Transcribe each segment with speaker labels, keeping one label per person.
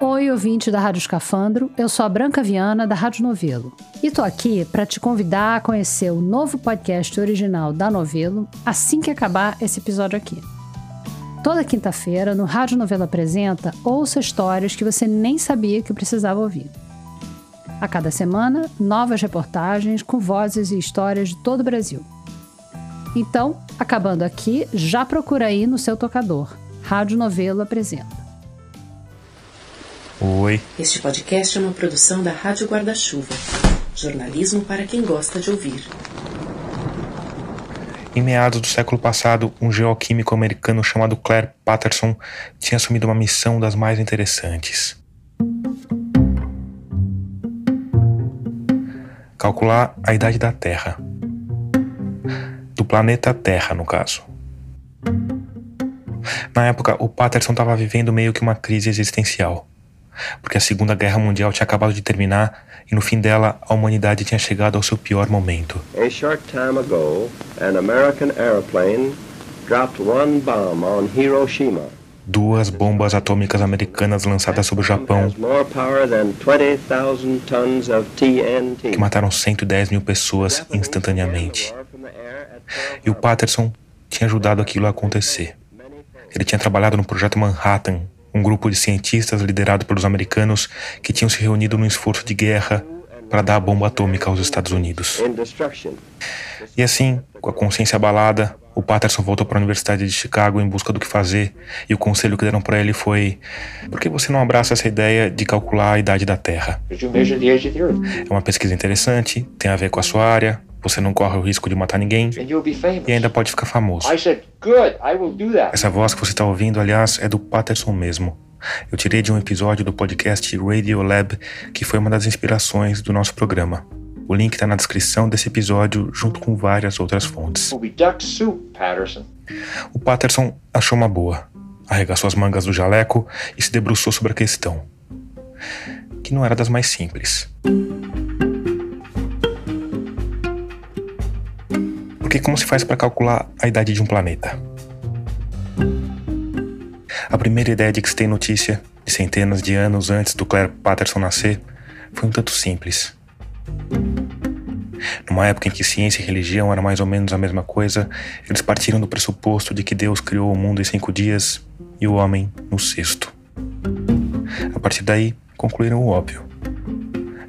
Speaker 1: Oi, ouvinte da Rádio Escafandro, eu sou a Branca Viana, da Rádio Novelo. E tô aqui para te convidar a conhecer o novo podcast original da Novelo assim que acabar esse episódio aqui. Toda quinta-feira, no Rádio Novelo Apresenta, ouça histórias que você nem sabia que precisava ouvir. A cada semana, novas reportagens com vozes e histórias de todo o Brasil. Então, acabando aqui, já procura aí no seu tocador. Rádio Novelo Apresenta.
Speaker 2: Oi.
Speaker 3: Este podcast é uma produção da Rádio Guarda-Chuva. Jornalismo para quem gosta de ouvir.
Speaker 2: Em meados do século passado, um geoquímico americano chamado Claire Patterson tinha assumido uma missão das mais interessantes. Calcular a idade da Terra. Do planeta Terra, no caso. Na época, o Patterson estava vivendo meio que uma crise existencial porque a Segunda Guerra Mundial tinha acabado de terminar e no fim dela a humanidade tinha chegado ao seu pior momento.
Speaker 4: A short time ago, an American airplane dropped one bomb on Hiroshima.
Speaker 2: Duas bombas atômicas americanas lançadas sobre o Japão que mataram 110 mil pessoas instantaneamente. E o Patterson tinha ajudado aquilo a acontecer. Ele tinha trabalhado no projeto Manhattan um grupo de cientistas liderado pelos americanos que tinham se reunido num esforço de guerra para dar a bomba atômica aos Estados Unidos. E assim, com a consciência abalada, o Patterson voltou para a Universidade de Chicago em busca do que fazer, e o conselho que deram para ele foi: por que você não abraça essa ideia de calcular a idade da Terra? É uma pesquisa interessante, tem a ver com a sua área, você não corre o risco de matar ninguém e ainda pode ficar famoso. Essa voz que você está ouvindo, aliás, é do Patterson mesmo. Eu tirei de um episódio do podcast Radio Lab, que foi uma das inspirações do nosso programa. O link está na descrição desse episódio, junto com várias outras fontes. O Patterson achou uma boa, arregaçou as mangas do jaleco e se debruçou sobre a questão, que não era das mais simples. Porque como se faz para calcular a idade de um planeta? A primeira ideia de que se tem notícia, de centenas de anos antes do Claire Patterson nascer, foi um tanto simples. Numa época em que ciência e religião eram mais ou menos a mesma coisa, eles partiram do pressuposto de que Deus criou o mundo em cinco dias e o homem no sexto. A partir daí, concluíram o óbvio.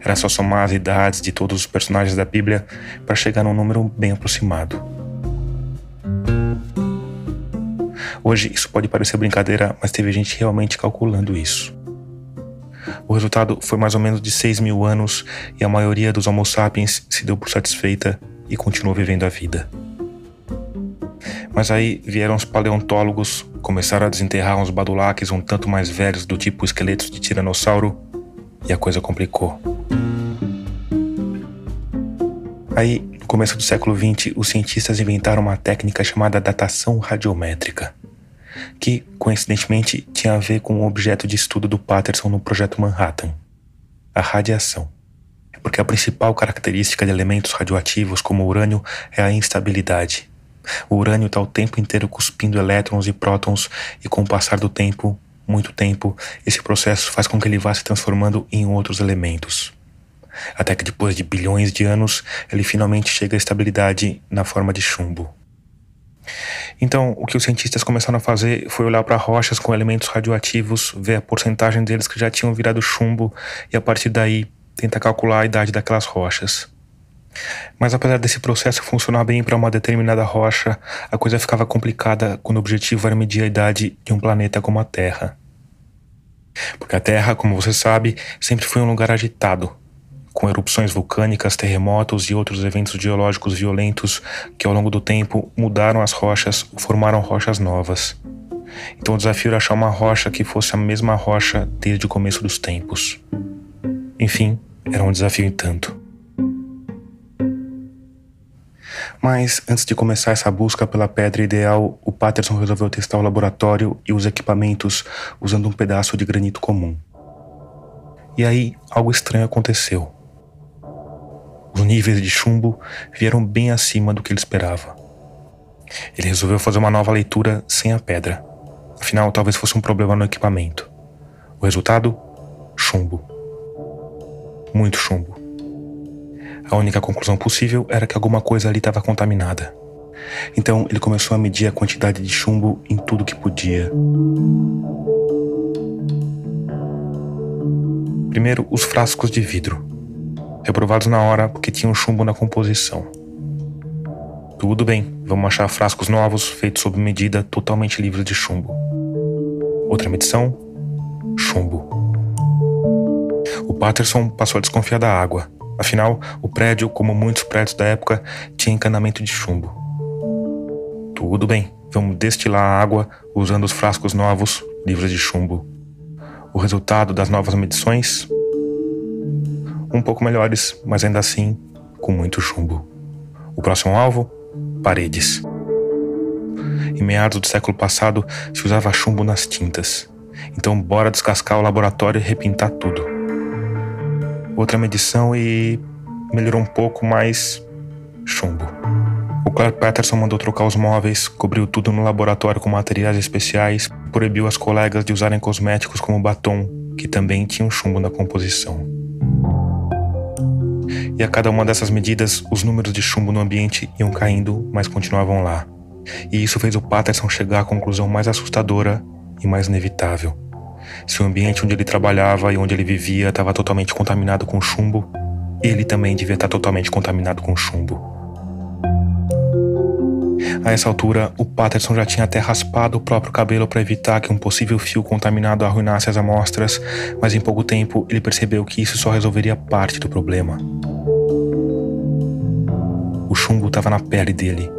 Speaker 2: Era só somar as idades de todos os personagens da Bíblia para chegar num número bem aproximado. Hoje isso pode parecer brincadeira, mas teve gente realmente calculando isso. O resultado foi mais ou menos de 6 mil anos e a maioria dos Homo sapiens se deu por satisfeita e continuou vivendo a vida. Mas aí vieram os paleontólogos, começaram a desenterrar uns badulaques um tanto mais velhos do tipo esqueletos de tiranossauro e a coisa complicou. Aí, no começo do século XX, os cientistas inventaram uma técnica chamada datação radiométrica, que, coincidentemente, tinha a ver com o objeto de estudo do Patterson no projeto Manhattan, a radiação. Porque a principal característica de elementos radioativos como o urânio é a instabilidade. O urânio está o tempo inteiro cuspindo elétrons e prótons, e com o passar do tempo, muito tempo, esse processo faz com que ele vá se transformando em outros elementos até que depois de bilhões de anos ele finalmente chega à estabilidade na forma de chumbo. Então, o que os cientistas começaram a fazer foi olhar para rochas com elementos radioativos, ver a porcentagem deles que já tinham virado chumbo e a partir daí tentar calcular a idade daquelas rochas. Mas apesar desse processo funcionar bem para uma determinada rocha, a coisa ficava complicada quando o objetivo era medir a idade de um planeta como a Terra. Porque a Terra, como você sabe, sempre foi um lugar agitado, com erupções vulcânicas, terremotos e outros eventos geológicos violentos que ao longo do tempo mudaram as rochas formaram rochas novas. Então o desafio era achar uma rocha que fosse a mesma rocha desde o começo dos tempos. Enfim, era um desafio em tanto. Mas antes de começar essa busca pela pedra ideal, o Patterson resolveu testar o laboratório e os equipamentos usando um pedaço de granito comum. E aí, algo estranho aconteceu. Os níveis de chumbo vieram bem acima do que ele esperava. Ele resolveu fazer uma nova leitura sem a pedra. Afinal, talvez fosse um problema no equipamento. O resultado? chumbo. Muito chumbo. A única conclusão possível era que alguma coisa ali estava contaminada. Então ele começou a medir a quantidade de chumbo em tudo que podia. Primeiro, os frascos de vidro, reprovados na hora porque tinham chumbo na composição. Tudo bem, vamos achar frascos novos, feitos sob medida, totalmente livres de chumbo. Outra medição: chumbo. O Patterson passou a desconfiar da água. Afinal, o prédio, como muitos prédios da época, tinha encanamento de chumbo. Tudo bem, vamos destilar a água usando os frascos novos, livres de chumbo. O resultado das novas medições? Um pouco melhores, mas ainda assim com muito chumbo. O próximo alvo? Paredes. Em meados do século passado se usava chumbo nas tintas. Então bora descascar o laboratório e repintar tudo. Outra medição e melhorou um pouco, mas chumbo. O Clark Patterson mandou trocar os móveis, cobriu tudo no laboratório com materiais especiais, proibiu as colegas de usarem cosméticos como batom, que também tinham chumbo na composição. E a cada uma dessas medidas, os números de chumbo no ambiente iam caindo, mas continuavam lá. E isso fez o Patterson chegar à conclusão mais assustadora e mais inevitável. Se o ambiente onde ele trabalhava e onde ele vivia estava totalmente contaminado com chumbo, ele também devia estar totalmente contaminado com chumbo. A essa altura, o Patterson já tinha até raspado o próprio cabelo para evitar que um possível fio contaminado arruinasse as amostras, mas em pouco tempo ele percebeu que isso só resolveria parte do problema. O chumbo estava na pele dele,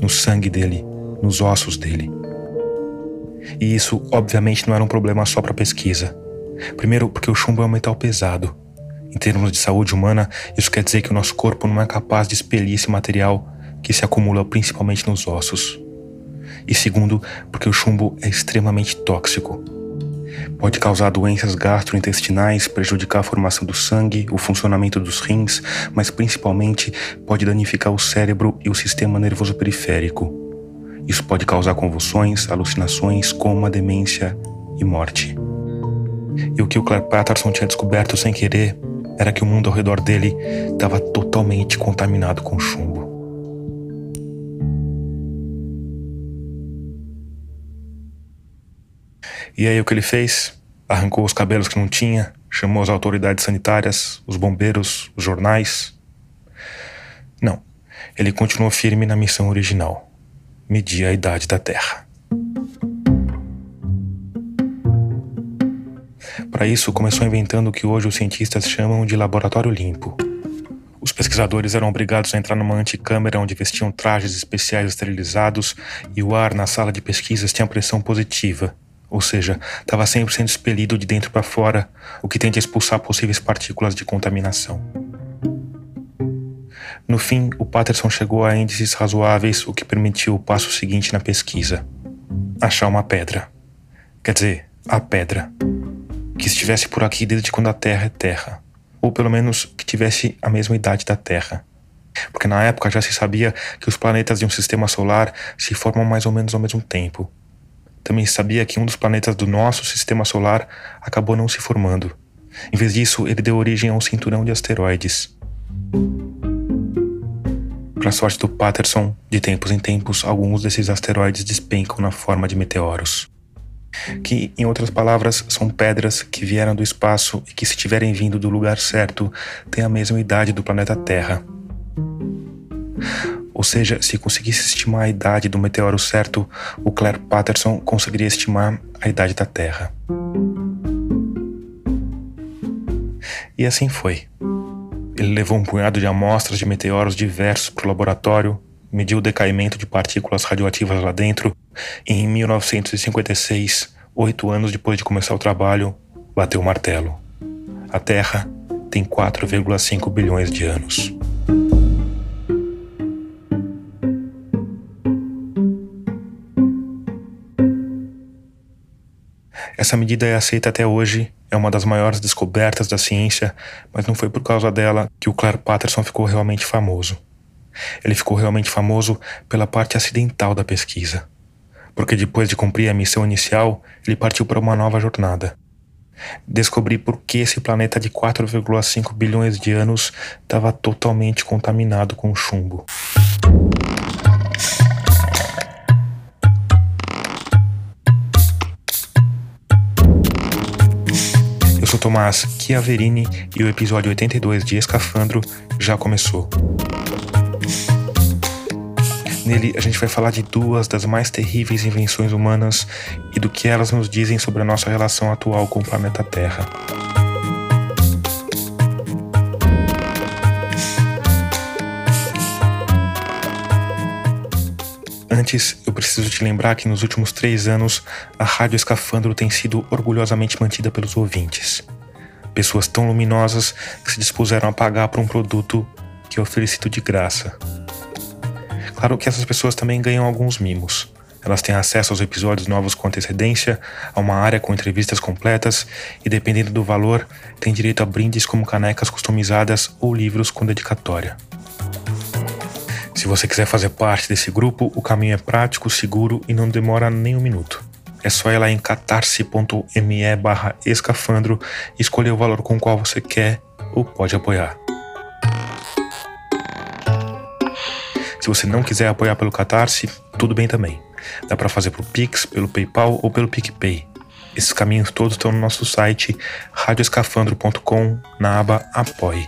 Speaker 2: no sangue dele, nos ossos dele. E isso, obviamente, não era um problema só para pesquisa. Primeiro, porque o chumbo é um metal pesado. Em termos de saúde humana, isso quer dizer que o nosso corpo não é capaz de expelir esse material que se acumula principalmente nos ossos. E segundo, porque o chumbo é extremamente tóxico. Pode causar doenças gastrointestinais, prejudicar a formação do sangue, o funcionamento dos rins, mas principalmente pode danificar o cérebro e o sistema nervoso periférico. Isso pode causar convulsões, alucinações, coma, demência e morte. E o que o Clark Patterson tinha descoberto sem querer era que o mundo ao redor dele estava totalmente contaminado com chumbo. E aí o que ele fez? Arrancou os cabelos que não tinha, chamou as autoridades sanitárias, os bombeiros, os jornais. Não, ele continuou firme na missão original: medir a idade da Terra. Para isso, começou inventando o que hoje os cientistas chamam de laboratório limpo. Os pesquisadores eram obrigados a entrar numa anticâmara onde vestiam trajes especiais esterilizados e o ar na sala de pesquisas tinha pressão positiva, ou seja, estava sempre sendo expelido de dentro para fora, o que tende a expulsar possíveis partículas de contaminação. No fim, o Patterson chegou a índices razoáveis, o que permitiu o passo seguinte na pesquisa: achar uma pedra. Quer dizer, a pedra. Que estivesse por aqui desde quando a Terra é Terra. Ou pelo menos que tivesse a mesma idade da Terra. Porque na época já se sabia que os planetas de um sistema solar se formam mais ou menos ao mesmo tempo também sabia que um dos planetas do nosso sistema solar acabou não se formando. Em vez disso, ele deu origem a um cinturão de asteroides. Para sorte do Patterson, de tempos em tempos, alguns desses asteroides despencam na forma de meteoros. Que, em outras palavras, são pedras que vieram do espaço e que, se tiverem vindo do lugar certo, têm a mesma idade do planeta Terra. Ou seja, se conseguisse estimar a idade do meteoro certo, o Claire Patterson conseguiria estimar a idade da Terra. E assim foi. Ele levou um punhado de amostras de meteoros diversos para o laboratório, mediu o decaimento de partículas radioativas lá dentro e, em 1956, oito anos depois de começar o trabalho, bateu o martelo. A Terra tem 4,5 bilhões de anos. Essa medida é aceita até hoje, é uma das maiores descobertas da ciência, mas não foi por causa dela que o Clark Patterson ficou realmente famoso. Ele ficou realmente famoso pela parte acidental da pesquisa. Porque depois de cumprir a missão inicial, ele partiu para uma nova jornada. Descobri por que esse planeta de 4,5 bilhões de anos estava totalmente contaminado com chumbo. Sou Tomás Chiaverini e o episódio 82 de Escafandro já começou. Nele, a gente vai falar de duas das mais terríveis invenções humanas e do que elas nos dizem sobre a nossa relação atual com o planeta Terra. Antes, eu preciso te lembrar que nos últimos três anos, a Rádio Escafandro tem sido orgulhosamente mantida pelos ouvintes. Pessoas tão luminosas que se dispuseram a pagar por um produto que é oferecido de graça. Claro que essas pessoas também ganham alguns mimos. Elas têm acesso aos episódios novos com antecedência, a uma área com entrevistas completas e, dependendo do valor, têm direito a brindes como canecas customizadas ou livros com dedicatória. Se você quiser fazer parte desse grupo, o caminho é prático, seguro e não demora nem um minuto. É só ir lá em catarse.me barra escafandro e escolher o valor com o qual você quer ou pode apoiar. Se você não quiser apoiar pelo Catarse, tudo bem também. Dá para fazer pelo Pix, pelo PayPal ou pelo PicPay. Esses caminhos todos estão no nosso site radioescafandro.com na aba Apoie.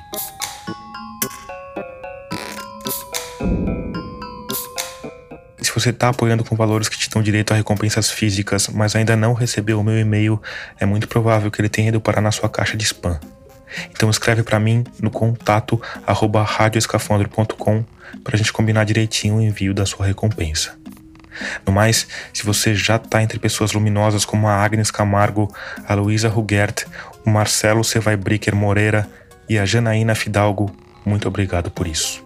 Speaker 2: Se você está apoiando com valores que te dão direito a recompensas físicas, mas ainda não recebeu o meu e-mail, é muito provável que ele tenha ido parar na sua caixa de spam. Então escreve para mim no contato arroba para a gente combinar direitinho o envio da sua recompensa. No mais, se você já está entre pessoas luminosas como a Agnes Camargo, a Luísa Rugert, o Marcelo Cevai Bricker Moreira e a Janaína Fidalgo, muito obrigado por isso.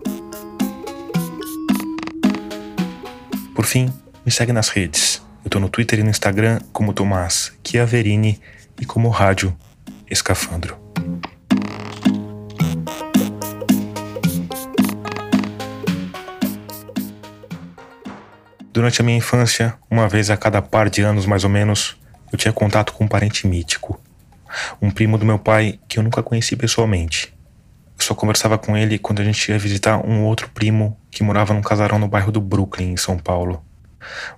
Speaker 2: Por fim, me segue nas redes. Eu estou no Twitter e no Instagram como Tomás Chiaverini e como Rádio Escafandro. Durante a minha infância, uma vez a cada par de anos mais ou menos, eu tinha contato com um parente mítico. Um primo do meu pai que eu nunca conheci pessoalmente. Só conversava com ele quando a gente ia visitar um outro primo que morava num casarão no bairro do Brooklyn, em São Paulo.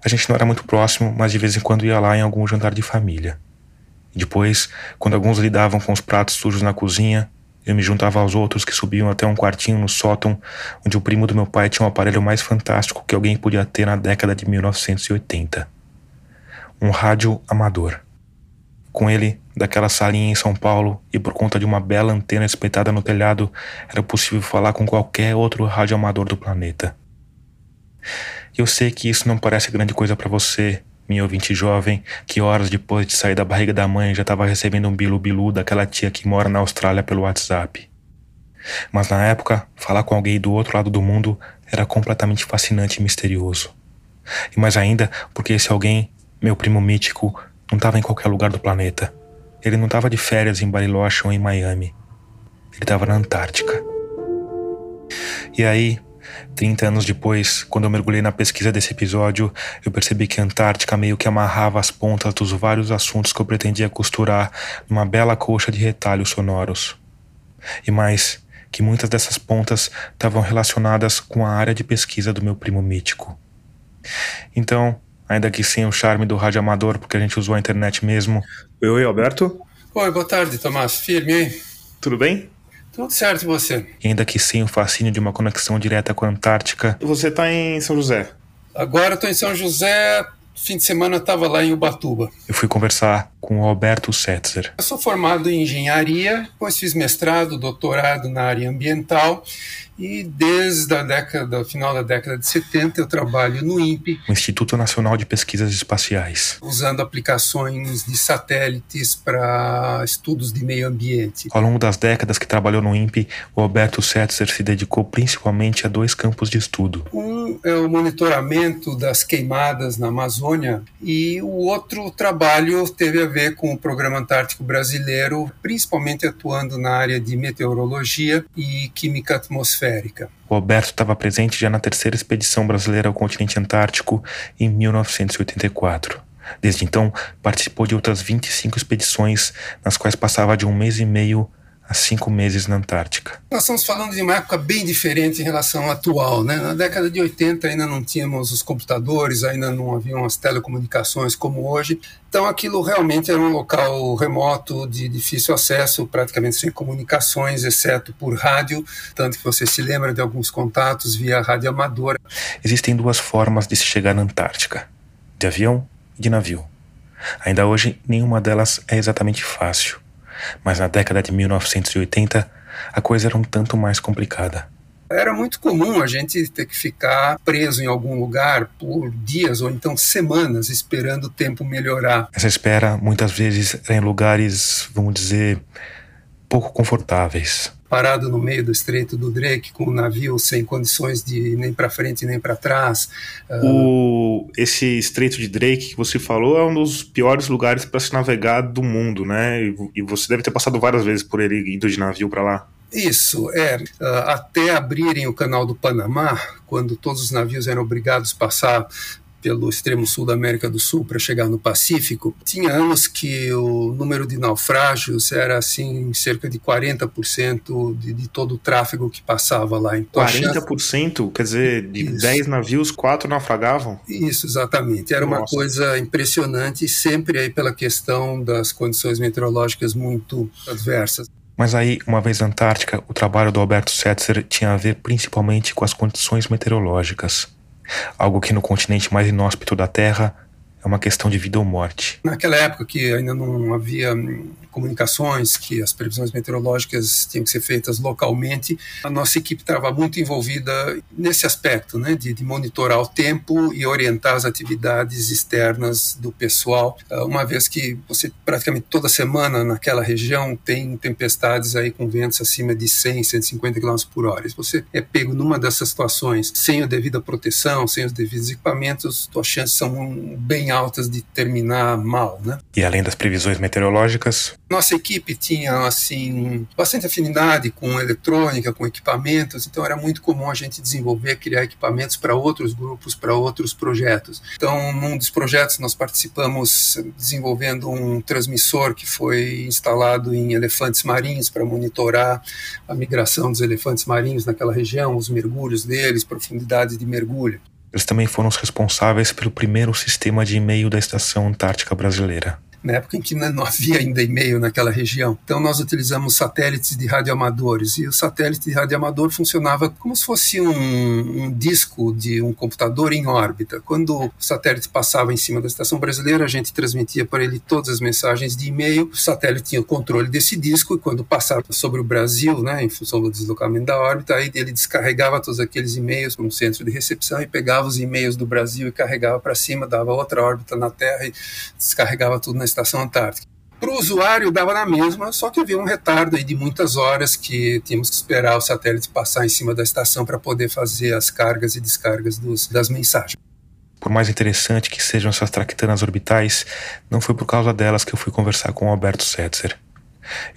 Speaker 2: A gente não era muito próximo, mas de vez em quando ia lá em algum jantar de família. Depois, quando alguns lidavam com os pratos sujos na cozinha, eu me juntava aos outros que subiam até um quartinho no sótão, onde o primo do meu pai tinha um aparelho mais fantástico que alguém podia ter na década de 1980. Um rádio amador. Com ele, daquela salinha em São Paulo, e por conta de uma bela antena espetada no telhado, era possível falar com qualquer outro rádio amador do planeta. Eu sei que isso não parece grande coisa para você, minha ouvinte jovem, que horas depois de sair da barriga da mãe já estava recebendo um bilu-bilu daquela tia que mora na Austrália pelo WhatsApp. Mas na época, falar com alguém do outro lado do mundo era completamente fascinante e misterioso. E mais ainda, porque esse alguém, meu primo mítico, não estava em qualquer lugar do planeta. Ele não estava de férias em Bariloche ou em Miami. Ele estava na Antártica. E aí, 30 anos depois, quando eu mergulhei na pesquisa desse episódio, eu percebi que a Antártica meio que amarrava as pontas dos vários assuntos que eu pretendia costurar numa bela colcha de retalhos sonoros. E mais, que muitas dessas pontas estavam relacionadas com a área de pesquisa do meu primo mítico. Então, ainda que sem o charme do rádio amador, porque a gente usou a internet mesmo.
Speaker 5: Oi, oi, Alberto.
Speaker 6: Oi, boa tarde, Tomás. Firme, hein?
Speaker 5: Tudo bem?
Speaker 6: Tudo certo e você?
Speaker 2: E ainda que sem o fascínio de uma conexão direta com a Antártica.
Speaker 5: Você tá em São José?
Speaker 6: Agora eu tô em São José, fim de semana eu estava lá em Ubatuba.
Speaker 2: Eu fui conversar com o Roberto Setzer.
Speaker 6: Eu sou formado em engenharia, depois fiz mestrado, doutorado na área ambiental e desde a década, final da década de 70 eu trabalho no INPE,
Speaker 2: o Instituto Nacional de Pesquisas Espaciais,
Speaker 6: usando aplicações de satélites para estudos de meio ambiente.
Speaker 2: Ao longo das décadas que trabalhou no INPE, o Roberto Setzer se dedicou principalmente a dois campos de estudo.
Speaker 6: Um é o monitoramento das queimadas na Amazônia e o outro trabalho teve a ver com o Programa Antártico Brasileiro, principalmente atuando na área de meteorologia e química atmosférica.
Speaker 2: Roberto estava presente já na terceira expedição brasileira ao continente antártico em 1984. Desde então, participou de outras 25 expedições, nas quais passava de um mês e meio a cinco meses na Antártica.
Speaker 6: Nós estamos falando de uma época bem diferente em relação à atual. Né? Na década de 80 ainda não tínhamos os computadores, ainda não haviam as telecomunicações como hoje. Então aquilo realmente era um local remoto, de difícil acesso, praticamente sem comunicações, exceto por rádio, tanto que você se lembra de alguns contatos via rádio amadora.
Speaker 2: Existem duas formas de se chegar na Antártica: de avião e de navio. Ainda hoje, nenhuma delas é exatamente fácil mas na década de 1980 a coisa era um tanto mais complicada.
Speaker 6: Era muito comum a gente ter que ficar preso em algum lugar por dias ou então semanas esperando o tempo melhorar.
Speaker 2: Essa espera muitas vezes era em lugares, vamos dizer, pouco confortáveis
Speaker 6: parado no meio do Estreito do Drake com o um navio sem condições de nem para frente nem para trás.
Speaker 5: Ah, o, esse Estreito de Drake que você falou é um dos piores lugares para se navegar do mundo, né? E, e, você deve ter passado várias vezes por ele indo de navio para lá.
Speaker 6: Isso, é. Uh, até abrirem o canal do Panamá, quando todos os navios eram obrigados a passar pelo extremo sul da América do Sul para chegar no Pacífico, tinha anos que o número de naufrágios era assim cerca de 40% de, de todo o tráfego que passava lá.
Speaker 5: Então, 40%? Chance... Quer dizer, de Isso. 10 navios, 4 naufragavam?
Speaker 6: Isso, exatamente. Era Nossa. uma coisa impressionante, sempre aí pela questão das condições meteorológicas muito adversas.
Speaker 2: Mas aí, uma vez na Antártica, o trabalho do Alberto Setzer tinha a ver principalmente com as condições meteorológicas algo que no continente mais inóspito da Terra é uma questão de vida ou morte.
Speaker 6: Naquela época que ainda não havia comunicações, que as previsões meteorológicas tinham que ser feitas localmente, a nossa equipe estava muito envolvida nesse aspecto, né, de, de, monitorar o tempo e orientar as atividades externas do pessoal, ah, uma vez que você praticamente toda semana naquela região tem tempestades aí com ventos acima de 100, 150 km por hora. Se você é pego numa dessas situações sem a devida proteção, sem os devidos equipamentos, suas chances são bem altas de terminar mal, né?
Speaker 2: E além das previsões meteorológicas,
Speaker 6: nossa equipe tinha assim bastante afinidade com eletrônica, com equipamentos, então era muito comum a gente desenvolver, criar equipamentos para outros grupos, para outros projetos. Então, num dos projetos nós participamos desenvolvendo um transmissor que foi instalado em elefantes marinhos para monitorar a migração dos elefantes marinhos naquela região, os mergulhos deles, profundidades de mergulho.
Speaker 2: Eles também foram os responsáveis pelo primeiro sistema de e-mail da Estação Antártica Brasileira
Speaker 6: na época em que não havia ainda e-mail naquela região. Então nós utilizamos satélites de radioamadores e o satélite de radioamador funcionava como se fosse um, um, disco de um computador em órbita. Quando o satélite passava em cima da estação brasileira, a gente transmitia para ele todas as mensagens de e-mail. O satélite tinha o controle desse disco e quando passava sobre o Brasil, né, em função do deslocamento da órbita, aí ele descarregava todos aqueles e-mails para um centro de recepção e pegava os e-mails do Brasil e carregava para cima, dava outra órbita na Terra e descarregava tudo na estação antártica. Para o usuário dava na mesma, só que havia um retardo de muitas horas que tínhamos que esperar o satélite passar em cima da estação para poder fazer as cargas e descargas dos, das mensagens.
Speaker 2: Por mais interessante que sejam essas traquitanas orbitais, não foi por causa delas que eu fui conversar com o Alberto Setzer.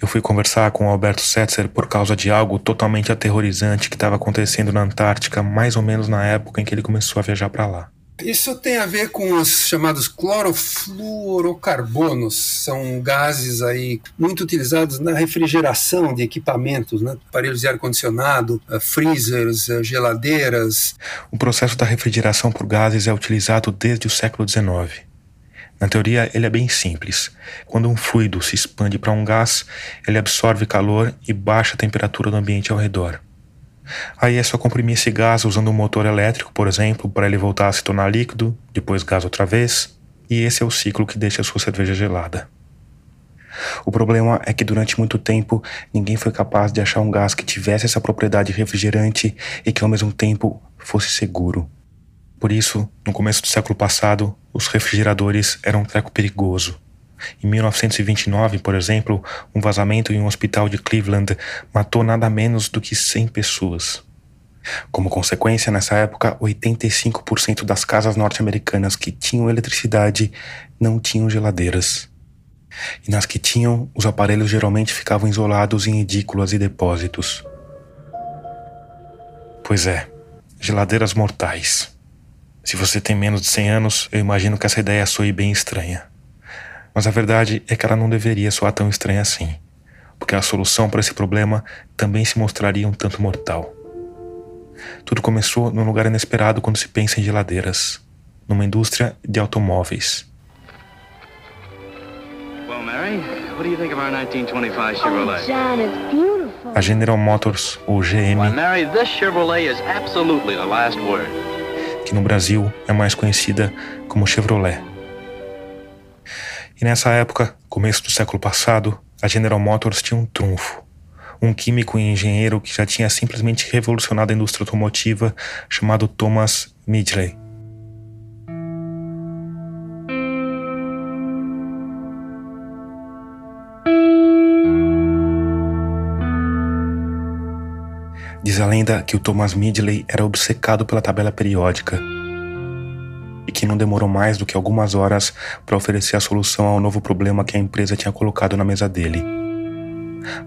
Speaker 2: Eu fui conversar com o Alberto Setzer por causa de algo totalmente aterrorizante que estava acontecendo na Antártica, mais ou menos na época em que ele começou a viajar para lá.
Speaker 6: Isso tem a ver com os chamados clorofluorocarbonos, são gases aí muito utilizados na refrigeração de equipamentos, né? aparelhos de ar-condicionado, uh, freezers, uh, geladeiras.
Speaker 2: O processo da refrigeração por gases é utilizado desde o século XIX. Na teoria, ele é bem simples. Quando um fluido se expande para um gás, ele absorve calor e baixa a temperatura do ambiente ao redor. Aí é só comprimir esse gás usando um motor elétrico, por exemplo, para ele voltar a se tornar líquido, depois gás outra vez, e esse é o ciclo que deixa a sua cerveja gelada. O problema é que durante muito tempo ninguém foi capaz de achar um gás que tivesse essa propriedade refrigerante e que ao mesmo tempo fosse seguro. Por isso, no começo do século passado, os refrigeradores eram um treco perigoso. Em 1929, por exemplo, um vazamento em um hospital de Cleveland matou nada menos do que 100 pessoas. Como consequência, nessa época, 85% das casas norte-americanas que tinham eletricidade não tinham geladeiras. E nas que tinham, os aparelhos geralmente ficavam isolados em edículas e depósitos. Pois é, geladeiras mortais. Se você tem menos de 100 anos, eu imagino que essa ideia soe bem estranha. Mas a verdade é que ela não deveria soar tão estranha assim, porque a solução para esse problema também se mostraria um tanto mortal. Tudo começou num lugar inesperado quando se pensa em geladeiras, numa indústria de automóveis.
Speaker 7: Well, Mary, what do you think of our 1925 Chevrolet?
Speaker 8: Oh, John, it's beautiful.
Speaker 2: A General Motors, ou GM,
Speaker 7: Why, Mary, this Chevrolet is absolutely the last word.
Speaker 2: que no Brasil é mais conhecida como Chevrolet. E nessa época, começo do século passado, a General Motors tinha um trunfo. Um químico e engenheiro que já tinha simplesmente revolucionado a indústria automotiva, chamado Thomas Midgley. Diz a lenda que o Thomas Midgley era obcecado pela tabela periódica e que não demorou mais do que algumas horas para oferecer a solução ao novo problema que a empresa tinha colocado na mesa dele.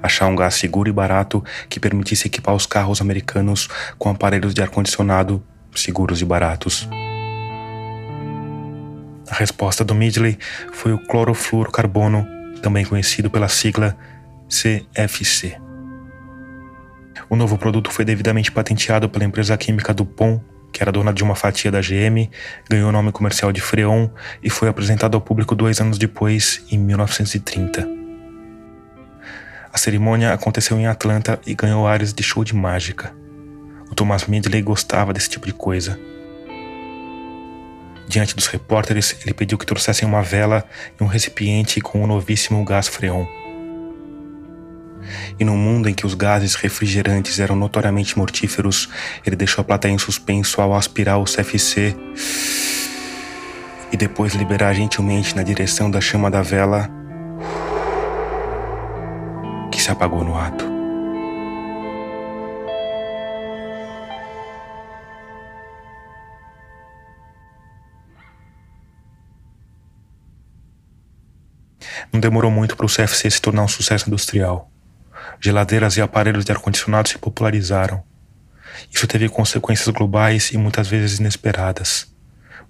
Speaker 2: Achar um gás seguro e barato que permitisse equipar os carros americanos com aparelhos de ar-condicionado seguros e baratos. A resposta do Midgley foi o clorofluorocarbono, também conhecido pela sigla CFC. O novo produto foi devidamente patenteado pela empresa química DuPont, que era dona de uma fatia da GM, ganhou o nome comercial de Freon e foi apresentado ao público dois anos depois, em 1930. A cerimônia aconteceu em Atlanta e ganhou áreas de show de mágica. O Thomas Midgley gostava desse tipo de coisa. Diante dos repórteres, ele pediu que trouxessem uma vela e um recipiente com o novíssimo gás Freon. E num mundo em que os gases refrigerantes eram notoriamente mortíferos, ele deixou a plateia em suspenso ao aspirar o CFC e depois liberar gentilmente na direção da chama da vela que se apagou no ato. Não demorou muito para o CFC se tornar um sucesso industrial. Geladeiras e aparelhos de ar-condicionado se popularizaram. Isso teve consequências globais e muitas vezes inesperadas.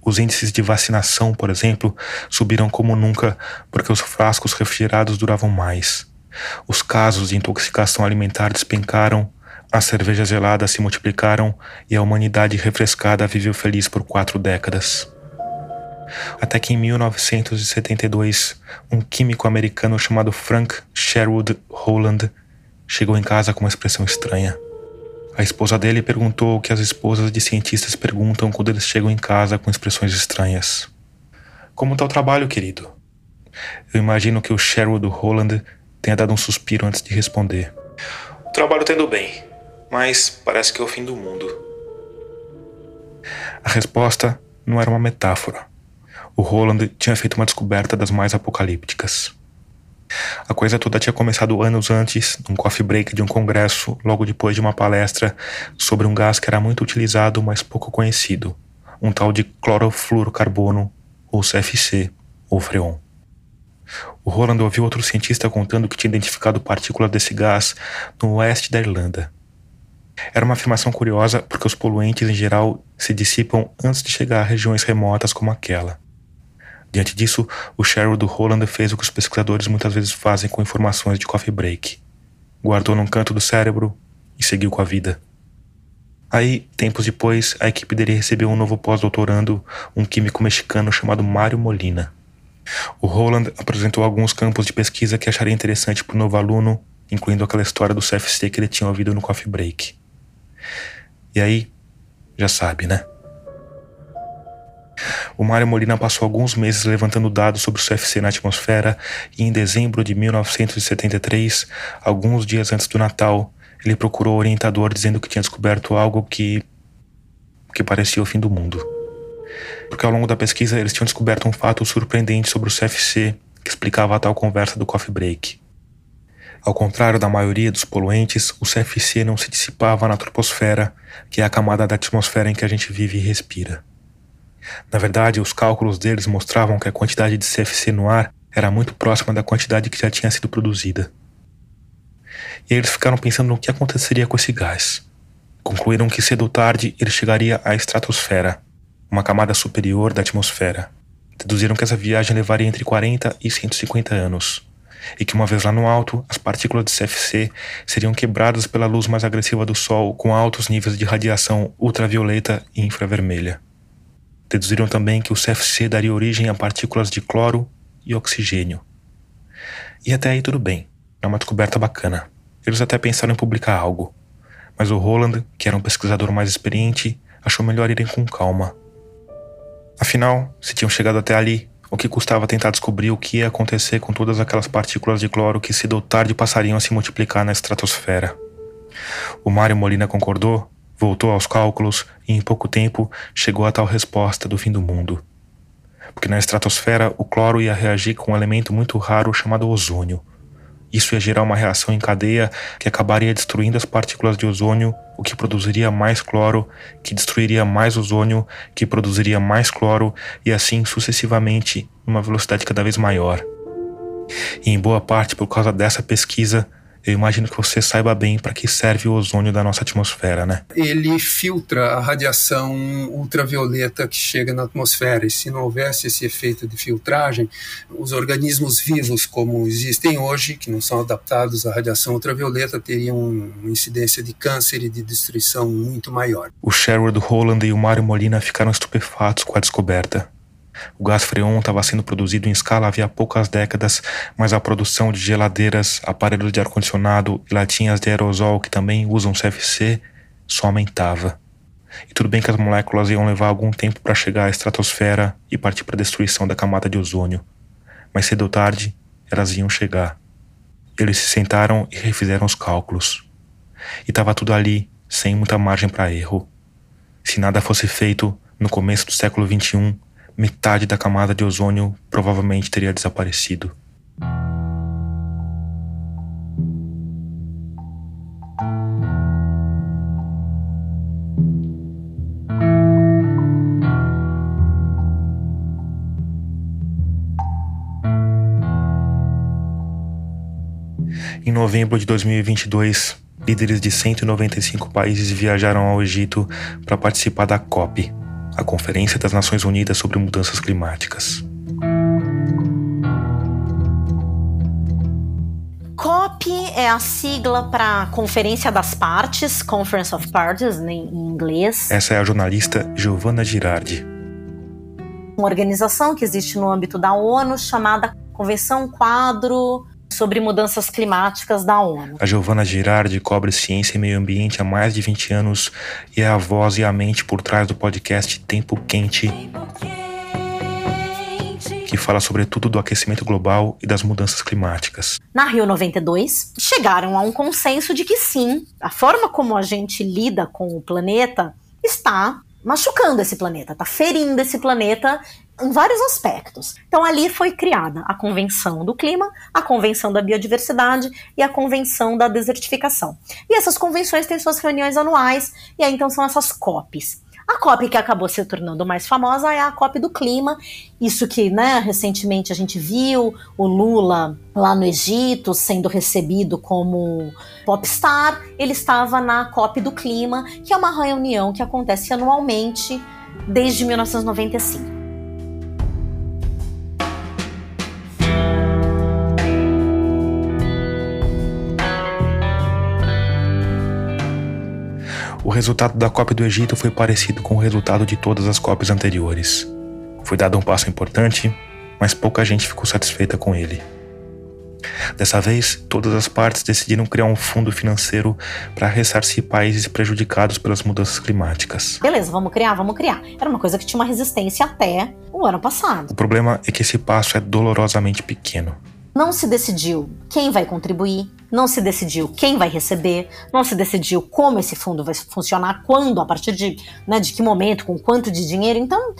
Speaker 2: Os índices de vacinação, por exemplo, subiram como nunca porque os frascos refrigerados duravam mais. Os casos de intoxicação alimentar despencaram, as cervejas geladas se multiplicaram e a humanidade refrescada viveu feliz por quatro décadas. Até que em 1972, um químico americano chamado Frank Sherwood Holland chegou em casa com uma expressão estranha. A esposa dele perguntou o que as esposas de cientistas perguntam quando eles chegam em casa com expressões estranhas. Como está o trabalho, querido? Eu imagino que o Sherwood Holland tenha dado um suspiro antes de responder. O trabalho está indo bem, mas parece que é o fim do mundo. A resposta não era uma metáfora. O Roland tinha feito uma descoberta das mais apocalípticas. A coisa toda tinha começado anos antes, num coffee break de um congresso, logo depois de uma palestra sobre um gás que era muito utilizado, mas pouco conhecido, um tal de clorofluorocarbono, ou CFC, ou freon. O Roland ouviu outro cientista contando que tinha identificado partículas desse gás no oeste da Irlanda. Era uma afirmação curiosa porque os poluentes em geral se dissipam antes de chegar a regiões remotas como aquela. Diante disso, o Sherwood Holland fez o que os pesquisadores muitas vezes fazem com informações de coffee break. Guardou num canto do cérebro e seguiu com a vida. Aí, tempos depois, a equipe dele recebeu um novo pós-doutorando, um químico mexicano chamado Mário Molina. O Roland apresentou alguns campos de pesquisa que acharia interessante para o novo aluno, incluindo aquela história do CFC que ele tinha ouvido no coffee break. E aí, já sabe, né? O Mário Molina passou alguns meses levantando dados sobre o CFC na atmosfera e em dezembro de 1973, alguns dias antes do Natal, ele procurou o orientador dizendo que tinha descoberto algo que que parecia o fim do mundo. Porque ao longo da pesquisa eles tinham descoberto um fato surpreendente sobre o CFC que explicava a tal conversa do coffee break. Ao contrário da maioria dos poluentes, o CFC não se dissipava na troposfera, que é a camada da atmosfera em que a gente vive e respira. Na verdade, os cálculos deles mostravam que a quantidade de CFC no ar era muito próxima da quantidade que já tinha sido produzida. E eles ficaram pensando no que aconteceria com esse gás. Concluíram que cedo ou tarde ele chegaria à estratosfera, uma camada superior da atmosfera. Deduziram que essa viagem levaria entre 40 e 150 anos, e que uma vez lá no alto, as partículas de CFC seriam quebradas pela luz mais agressiva do Sol com altos níveis de radiação ultravioleta e infravermelha. Deduziram também que o CFC daria origem a partículas de cloro e oxigênio. E até aí tudo bem, é uma descoberta bacana. Eles até pensaram em publicar algo, mas o Roland, que era um pesquisador mais experiente, achou melhor irem com calma. Afinal, se tinham chegado até ali, o que custava tentar descobrir o que ia acontecer com todas aquelas partículas de cloro que cedo ou tarde passariam a se multiplicar na estratosfera. O Mário Molina concordou, voltou aos cálculos e em pouco tempo chegou a tal resposta do fim do mundo. Porque na estratosfera o cloro ia reagir com um elemento muito raro chamado ozônio, isso ia gerar uma reação em cadeia que acabaria destruindo as partículas de ozônio, o que produziria mais cloro, que destruiria mais ozônio, que produziria mais cloro, e assim sucessivamente, numa velocidade cada vez maior. E em boa parte por causa dessa pesquisa, eu imagino que você saiba bem para que serve o ozônio da nossa atmosfera, né?
Speaker 6: Ele filtra a radiação ultravioleta que chega na atmosfera. E se não houvesse esse efeito de filtragem, os organismos vivos como existem hoje, que não são adaptados à radiação ultravioleta, teriam uma incidência de câncer e de destruição muito maior.
Speaker 2: O Sherwood Holland e o Mário Molina ficaram estupefatos com a descoberta. O gás freon estava sendo produzido em escala havia poucas décadas, mas a produção de geladeiras, aparelhos de ar-condicionado e latinhas de aerosol que também usam CFC só aumentava. E tudo bem que as moléculas iam levar algum tempo para chegar à estratosfera e partir para a destruição da camada de ozônio, mas cedo ou tarde elas iam chegar. Eles se sentaram e refizeram os cálculos. E estava tudo ali, sem muita margem para erro. Se nada fosse feito, no começo do século XXI, metade da camada de ozônio provavelmente teria desaparecido. Em novembro de 2022, líderes de 195 países viajaram ao Egito para participar da COP, a Conferência das Nações Unidas sobre Mudanças Climáticas.
Speaker 9: COP é a sigla para Conferência das Partes, Conference of Parties em inglês.
Speaker 2: Essa é a jornalista Giovanna Girardi.
Speaker 9: Uma organização que existe no âmbito da ONU chamada Convenção Quadro sobre mudanças climáticas da ONU.
Speaker 2: A Giovana Girardi cobre ciência e meio ambiente há mais de 20 anos e é a voz e a mente por trás do podcast Tempo Quente, que fala sobretudo do aquecimento global e das mudanças climáticas.
Speaker 9: Na Rio 92, chegaram a um consenso de que sim, a forma como a gente lida com o planeta está machucando esse planeta, está ferindo esse planeta em vários aspectos. Então ali foi criada a Convenção do Clima, a Convenção da Biodiversidade e a Convenção da Desertificação. E essas convenções têm suas reuniões anuais e aí então são essas COPs. A COP que acabou se tornando mais famosa é a COP do clima. Isso que, né, recentemente a gente viu o Lula lá no Egito sendo recebido como popstar. Ele estava na COP do clima, que é uma reunião que acontece anualmente desde 1995.
Speaker 2: O resultado da COP do Egito foi parecido com o resultado de todas as COPs anteriores. Foi dado um passo importante, mas pouca gente ficou satisfeita com ele. Dessa vez, todas as partes decidiram criar um fundo financeiro para ressarcir países prejudicados pelas mudanças climáticas.
Speaker 9: Beleza, vamos criar, vamos criar. Era uma coisa que tinha uma resistência até o ano passado.
Speaker 2: O problema é que esse passo é dolorosamente pequeno.
Speaker 9: Não se decidiu quem vai contribuir, não se decidiu quem vai receber, não se decidiu como esse fundo vai funcionar, quando, a partir de, né, de que momento, com quanto de dinheiro. Então,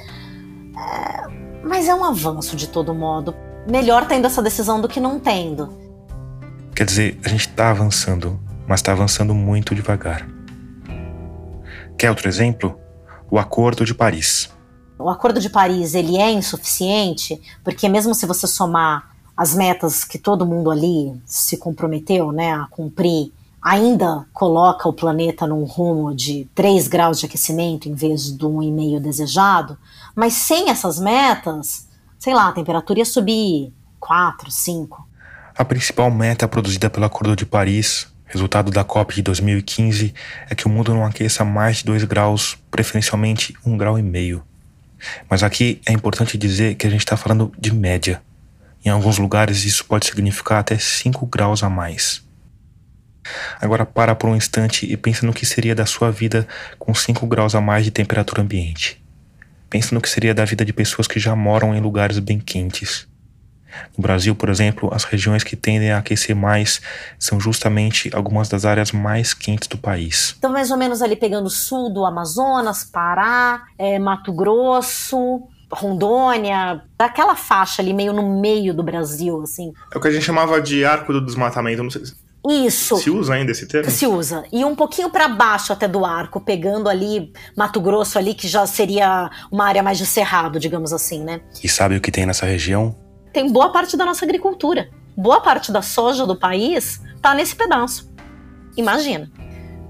Speaker 9: é... mas é um avanço de todo modo. Melhor tendo essa decisão do que não tendo.
Speaker 2: Quer dizer, a gente está avançando, mas está avançando muito devagar. Quer outro exemplo? O Acordo de Paris.
Speaker 9: O Acordo de Paris ele é insuficiente porque mesmo se você somar as metas que todo mundo ali se comprometeu né, a cumprir ainda coloca o planeta num rumo de 3 graus de aquecimento em vez do 1,5 desejado, mas sem essas metas, sei lá, a temperatura ia subir 4, 5.
Speaker 2: A principal meta produzida pelo Acordo de Paris, resultado da COP de 2015, é que o mundo não aqueça mais de 2 graus, preferencialmente 1,5 grau. Mas aqui é importante dizer que a gente está falando de média. Em alguns lugares isso pode significar até 5 graus a mais. Agora para por um instante e pensa no que seria da sua vida com 5 graus a mais de temperatura ambiente. Pensa no que seria da vida de pessoas que já moram em lugares bem quentes. No Brasil, por exemplo, as regiões que tendem a aquecer mais são justamente algumas das áreas mais quentes do país.
Speaker 9: Então, mais ou menos ali pegando o sul do Amazonas, Pará, é, Mato Grosso, Rondônia, daquela faixa ali meio no meio do Brasil, assim.
Speaker 5: É o que a gente chamava de arco do desmatamento, não sei
Speaker 9: isso.
Speaker 5: Se usa ainda esse termo?
Speaker 9: Se usa. E um pouquinho para baixo até do arco, pegando ali Mato Grosso ali, que já seria uma área mais de cerrado, digamos assim, né?
Speaker 2: E sabe o que tem nessa região?
Speaker 9: Tem boa parte da nossa agricultura. Boa parte da soja do país tá nesse pedaço. Imagina.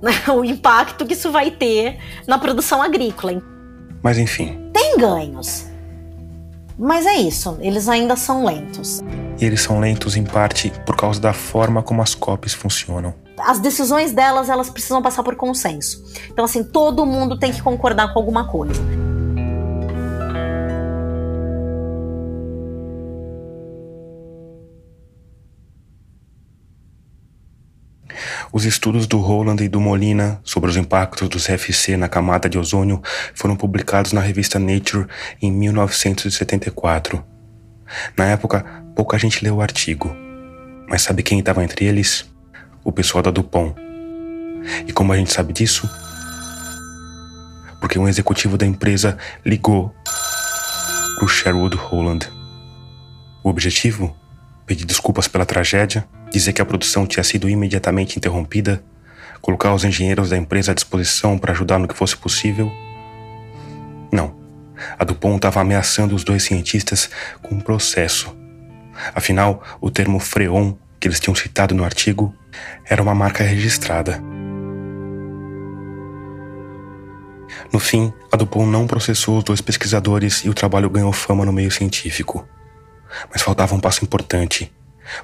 Speaker 9: O impacto que isso vai ter na produção agrícola.
Speaker 2: Mas enfim.
Speaker 9: Tem ganhos. Mas é isso, eles ainda são lentos.
Speaker 2: E eles são lentos em parte por causa da forma como as COPs funcionam.
Speaker 9: As decisões delas, elas precisam passar por consenso. Então, assim, todo mundo tem que concordar com alguma coisa.
Speaker 2: Os estudos do Roland e do Molina sobre os impactos do CFC na camada de ozônio foram publicados na revista Nature em 1974. Na época, pouca gente leu o artigo. Mas sabe quem estava entre eles? O pessoal da Dupont. E como a gente sabe disso? Porque um executivo da empresa ligou para o Sherwood Holland. O objetivo? Pedir desculpas pela tragédia dizer que a produção tinha sido imediatamente interrompida, colocar os engenheiros da empresa à disposição para ajudar no que fosse possível? Não. A Dupont estava ameaçando os dois cientistas com um processo. Afinal, o termo freon que eles tinham citado no artigo era uma marca registrada. No fim, a Dupont não processou os dois pesquisadores e o trabalho ganhou fama no meio científico. Mas faltava um passo importante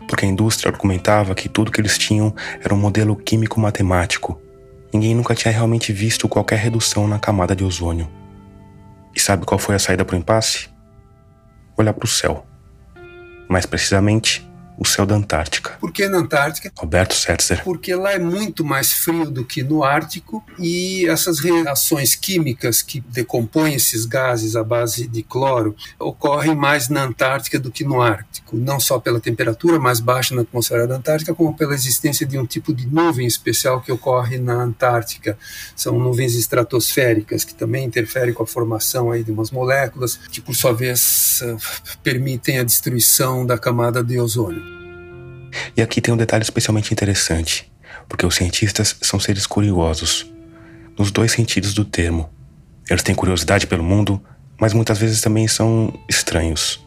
Speaker 2: porque a indústria argumentava que tudo que eles tinham era um modelo químico-matemático. Ninguém nunca tinha realmente visto qualquer redução na camada de ozônio. E sabe qual foi a saída para o impasse? Olhar para o céu. Mais precisamente, o céu da Antártica.
Speaker 6: Por que na Antártica?
Speaker 2: Roberto Setzer.
Speaker 6: Porque lá é muito mais frio do que no Ártico e essas reações químicas que decompõem esses gases à base de cloro ocorrem mais na Antártica do que no Ártico, não só pela temperatura mais baixa na atmosfera da Antártica, como pela existência de um tipo de nuvem especial que ocorre na Antártica. São nuvens estratosféricas que também interferem com a formação aí de umas moléculas que, por sua vez, eh, permitem a destruição da camada de ozônio.
Speaker 2: E aqui tem um detalhe especialmente interessante, porque os cientistas são seres curiosos, nos dois sentidos do termo. Eles têm curiosidade pelo mundo, mas muitas vezes também são estranhos.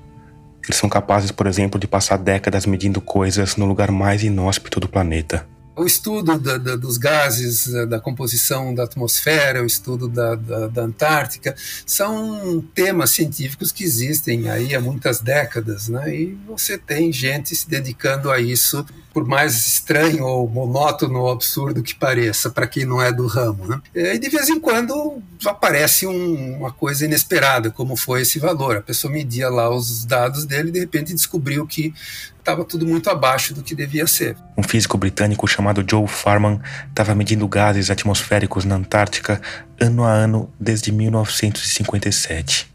Speaker 2: Eles são capazes, por exemplo, de passar décadas medindo coisas no lugar mais inóspito do planeta.
Speaker 6: O estudo da, da, dos gases, da composição da atmosfera, o estudo da, da, Antártica, são temas científicos que existem aí há muitas décadas, né? E você tem gente se dedicando a isso, por mais estranho ou monótono ou absurdo que pareça, para quem não é do ramo, né? E de vez em quando aparece um, uma coisa inesperada, como foi esse valor. A pessoa media lá os dados dele e de repente descobriu que estava tudo muito abaixo do que devia ser.
Speaker 2: Um físico britânico chamado Joe Farman estava medindo gases atmosféricos na Antártica ano a ano desde 1957.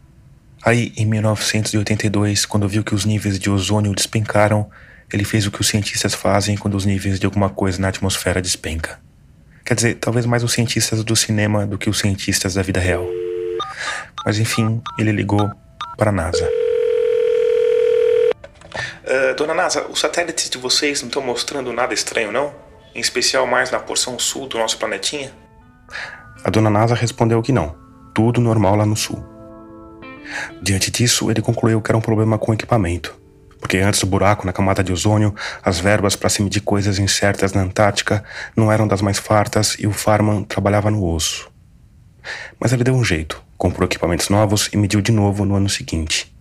Speaker 2: Aí, em 1982, quando viu que os níveis de ozônio despencaram, ele fez o que os cientistas fazem quando os níveis de alguma coisa na atmosfera despenca. Quer dizer, talvez mais os cientistas do cinema do que os cientistas da vida real. Mas enfim, ele ligou para a NASA.
Speaker 5: Uh, dona NASA, os satélites de vocês não estão mostrando nada estranho, não? Em especial mais na porção sul do nosso planetinha?
Speaker 2: A dona NASA respondeu que não. Tudo normal lá no sul. Diante disso, ele concluiu que era um problema com o equipamento. Porque antes do buraco na camada de ozônio, as verbas para se medir coisas incertas na Antártica não eram das mais fartas e o Farman trabalhava no osso. Mas ele deu um jeito, comprou equipamentos novos e mediu de novo no ano seguinte.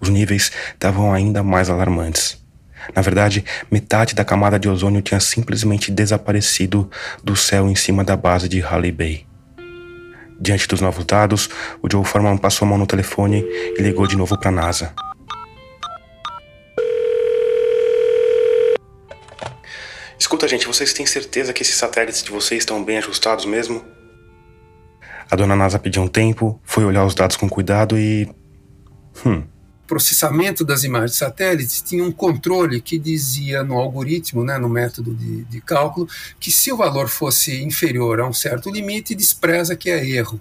Speaker 2: Os níveis estavam ainda mais alarmantes. Na verdade, metade da camada de ozônio tinha simplesmente desaparecido do céu em cima da base de Halley Bay. Diante dos novos dados, o Joe Forman passou a mão no telefone e ligou de novo para a NASA. Escuta, gente, vocês têm certeza que esses satélites de vocês estão bem ajustados mesmo? A dona NASA pediu um tempo, foi olhar os dados com cuidado e. Hum,
Speaker 6: processamento das imagens de satélites tinha um controle que dizia no algoritmo, né, no método de, de cálculo, que se o valor fosse inferior a um certo limite, despreza que é erro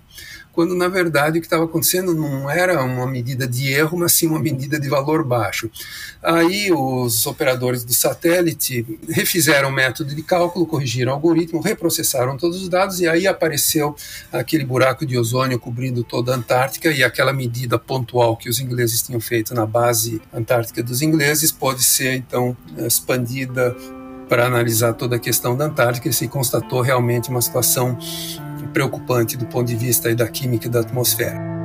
Speaker 6: quando na verdade o que estava acontecendo não era uma medida de erro, mas sim uma medida de valor baixo. Aí os operadores do satélite refizeram o método de cálculo, corrigiram o algoritmo, reprocessaram todos os dados e aí apareceu aquele buraco de ozônio cobrindo toda a Antártica e aquela medida pontual que os ingleses tinham feito na base antártica dos ingleses pode ser então expandida para analisar toda a questão da Antártica e se constatou realmente uma situação preocupante do ponto de vista da química da atmosfera.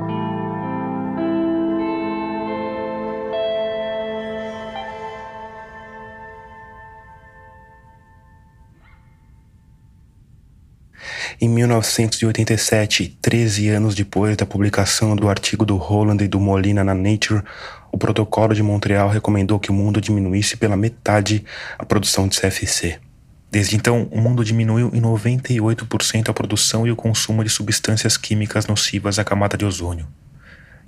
Speaker 2: Em 1987, 13 anos depois da publicação do artigo do Holland e do Molina na Nature, o Protocolo de Montreal recomendou que o mundo diminuísse pela metade a produção de CFC. Desde então, o mundo diminuiu em 98% a produção e o consumo de substâncias químicas nocivas à camada de ozônio.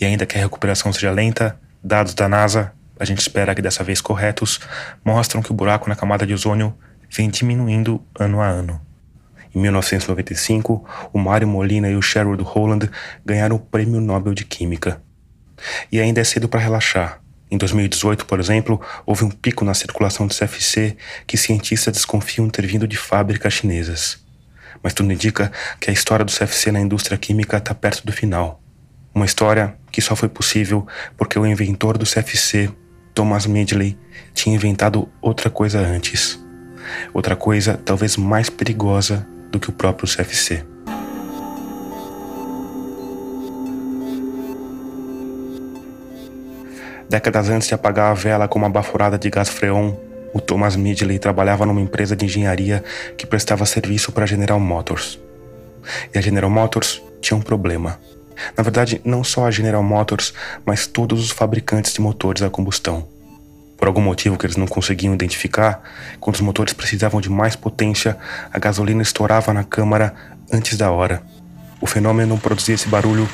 Speaker 2: E ainda que a recuperação seja lenta, dados da NASA, a gente espera que dessa vez corretos, mostram que o buraco na camada de ozônio vem diminuindo ano a ano. Em 1995, o Mário Molina e o Sherwood Holland ganharam o Prêmio Nobel de Química. E ainda é cedo para relaxar. Em 2018, por exemplo, houve um pico na circulação de CFC que cientistas desconfiam ter vindo de fábricas chinesas. Mas tudo indica que a história do CFC na indústria química está perto do final. Uma história que só foi possível porque o inventor do CFC, Thomas Midgley, tinha inventado outra coisa antes. Outra coisa talvez mais perigosa do que o próprio CFC. Décadas antes de apagar a vela com uma baforada de gás freon, o Thomas Midgley trabalhava numa empresa de engenharia que prestava serviço para a General Motors. E a General Motors tinha um problema. Na verdade, não só a General Motors, mas todos os fabricantes de motores a combustão. Por algum motivo que eles não conseguiam identificar, quando os motores precisavam de mais potência, a gasolina estourava na câmara antes da hora. O fenômeno produzia esse barulho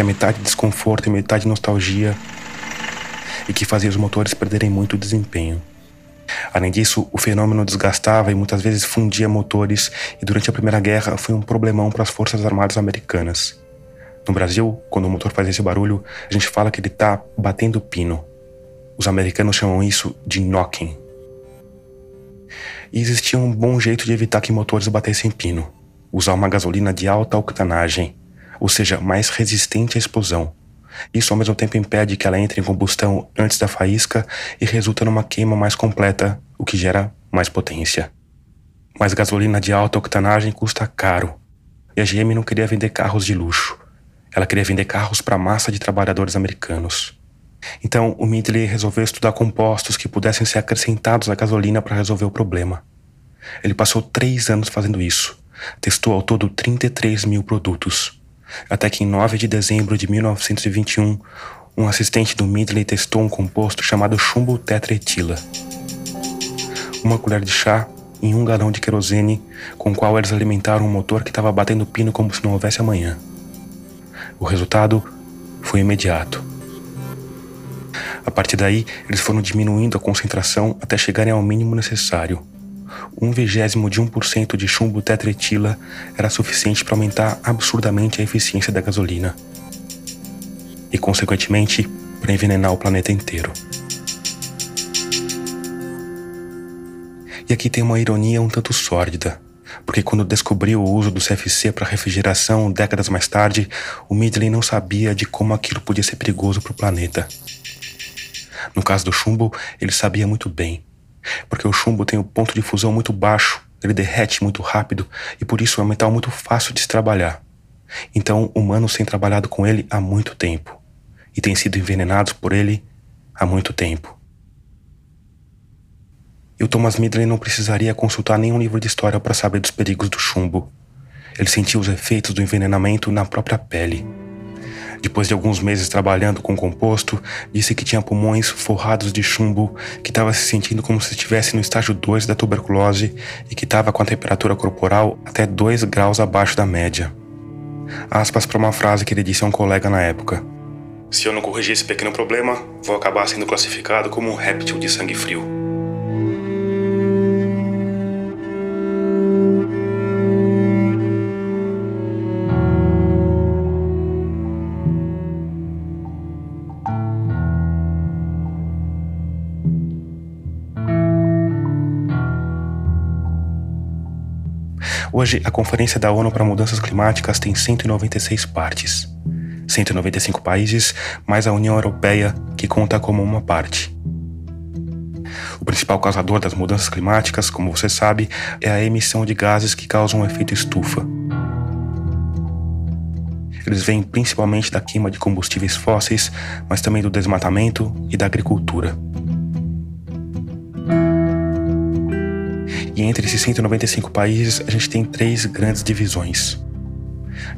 Speaker 2: que é metade desconforto e metade nostalgia, e que fazia os motores perderem muito desempenho. Além disso, o fenômeno desgastava e muitas vezes fundia motores, e durante a Primeira Guerra foi um problemão para as Forças Armadas Americanas. No Brasil, quando o motor faz esse barulho, a gente fala que ele está batendo pino. Os americanos chamam isso de knocking. E existia um bom jeito de evitar que motores batessem pino: usar uma gasolina de alta octanagem, ou seja, mais resistente à explosão. Isso ao mesmo tempo impede que ela entre em combustão antes da faísca e resulta numa queima mais completa, o que gera mais potência. Mas gasolina de alta octanagem custa caro. E a GM não queria vender carros de luxo. Ela queria vender carros para a massa de trabalhadores americanos. Então, o Midley resolveu estudar compostos que pudessem ser acrescentados à gasolina para resolver o problema. Ele passou três anos fazendo isso. Testou ao todo 33 mil produtos até que em 9 de dezembro de 1921, um assistente do Midley testou um composto chamado chumbo tetraetila. Uma colher de chá em um galão de querosene com o qual eles alimentaram um motor que estava batendo pino como se não houvesse amanhã. O resultado foi imediato. A partir daí, eles foram diminuindo a concentração até chegarem ao mínimo necessário um vigésimo de 1% de chumbo tetretila era suficiente para aumentar absurdamente a eficiência da gasolina e, consequentemente, para envenenar o planeta inteiro. E aqui tem uma ironia um tanto sórdida, porque quando descobriu o uso do CFC para refrigeração décadas mais tarde, o Midley não sabia de como aquilo podia ser perigoso para o planeta. No caso do chumbo, ele sabia muito bem, porque o chumbo tem um ponto de fusão muito baixo, ele derrete muito rápido e por isso é um metal muito fácil de se trabalhar. Então, humanos têm trabalhado com ele há muito tempo e têm sido envenenados por ele há muito tempo. E o Thomas Midley não precisaria consultar nenhum livro de história para saber dos perigos do chumbo. Ele sentiu os efeitos do envenenamento na própria pele. Depois de alguns meses trabalhando com composto, disse que tinha pulmões forrados de chumbo, que estava se sentindo como se estivesse no estágio 2 da tuberculose e que estava com a temperatura corporal até 2 graus abaixo da média. Aspas para uma frase que ele disse a um colega na época. Se eu não corrigir esse pequeno problema, vou acabar sendo classificado como um réptil de sangue frio. Hoje, a Conferência da ONU para Mudanças Climáticas tem 196 partes. 195 países, mais a União Europeia, que conta como uma parte. O principal causador das mudanças climáticas, como você sabe, é a emissão de gases que causam um efeito estufa. Eles vêm principalmente da queima de combustíveis fósseis, mas também do desmatamento e da agricultura. E entre esses 195 países, a gente tem três grandes divisões.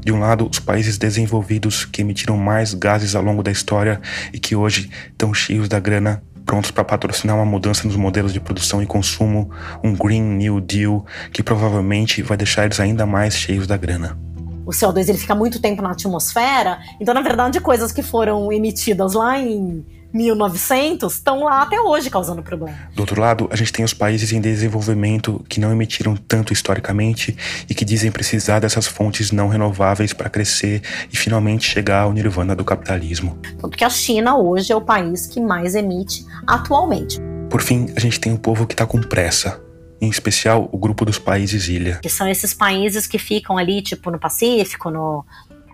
Speaker 2: De um lado, os países desenvolvidos que emitiram mais gases ao longo da história e que hoje estão cheios da grana, prontos para patrocinar uma mudança nos modelos de produção e consumo, um Green New Deal que provavelmente vai deixar eles ainda mais cheios da grana
Speaker 9: o CO2 ele fica muito tempo na atmosfera, então na verdade coisas que foram emitidas lá em 1900 estão lá até hoje causando problema.
Speaker 2: Do outro lado, a gente tem os países em desenvolvimento que não emitiram tanto historicamente e que dizem precisar dessas fontes não renováveis para crescer e finalmente chegar ao nirvana do capitalismo.
Speaker 9: Tanto que a China hoje é o país que mais emite atualmente.
Speaker 2: Por fim, a gente tem um povo que está com pressa, em especial o grupo dos países ilha.
Speaker 9: Que são esses países que ficam ali, tipo, no Pacífico, no,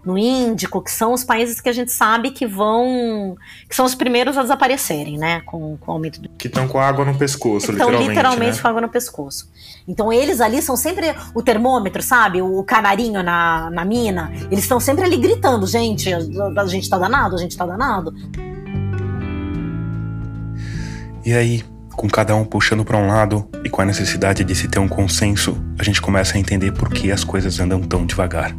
Speaker 9: no Índico, que são os países que a gente sabe que vão. que são os primeiros a desaparecerem, né? Com, com o aumento do.
Speaker 5: Que estão com água no pescoço,
Speaker 9: estão
Speaker 5: literalmente.
Speaker 9: literalmente
Speaker 5: né?
Speaker 9: com água no pescoço. Então eles ali são sempre o termômetro, sabe? O canarinho na, na mina. Eles estão sempre ali gritando: gente, a, a gente tá danado, a gente tá danado.
Speaker 2: E aí, com cada um puxando para um lado e com a necessidade de se ter um consenso, a gente começa a entender por que as coisas andam tão devagar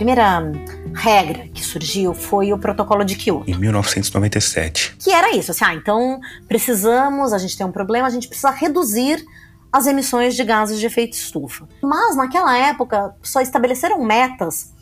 Speaker 9: primeira regra que surgiu foi o protocolo de Kyoto.
Speaker 2: Em 1997.
Speaker 9: Que era isso, assim, ah, então precisamos, a gente tem um problema, a gente precisa reduzir as emissões de gases de efeito estufa. Mas naquela época só estabeleceram metas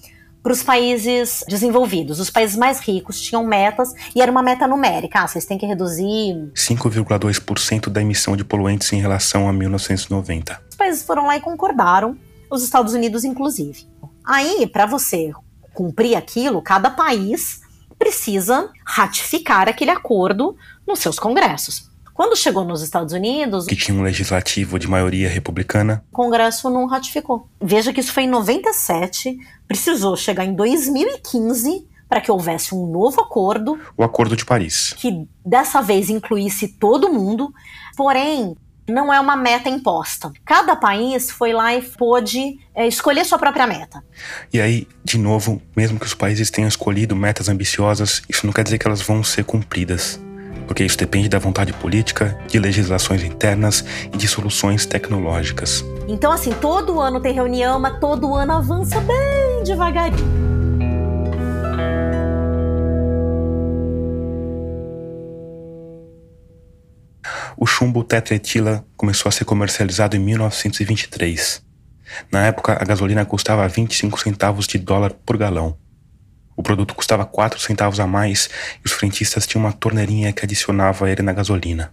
Speaker 9: para os países desenvolvidos. Os países mais ricos tinham metas e era uma meta numérica. Ah, vocês têm que reduzir
Speaker 2: 5,2% da emissão de poluentes em relação a 1990.
Speaker 9: Os países foram lá e concordaram, os Estados Unidos inclusive. Aí, para você cumprir aquilo, cada país precisa ratificar aquele acordo nos seus congressos. Quando chegou nos Estados Unidos,
Speaker 2: que tinha um legislativo de maioria republicana,
Speaker 9: o Congresso não ratificou. Veja que isso foi em 97, precisou chegar em 2015 para que houvesse um novo acordo.
Speaker 2: O Acordo de Paris.
Speaker 9: Que dessa vez incluísse todo mundo. Porém, não é uma meta imposta. Cada país foi lá e pôde é, escolher sua própria meta.
Speaker 2: E aí, de novo, mesmo que os países tenham escolhido metas ambiciosas, isso não quer dizer que elas vão ser cumpridas. Porque isso depende da vontade política, de legislações internas e de soluções tecnológicas.
Speaker 9: Então, assim, todo ano tem reunião, mas todo ano avança bem devagarinho.
Speaker 2: Chumbo tetraetila começou a ser comercializado em 1923. Na época, a gasolina custava 25 centavos de dólar por galão. O produto custava 4 centavos a mais e os frentistas tinham uma torneirinha que adicionava ele na gasolina.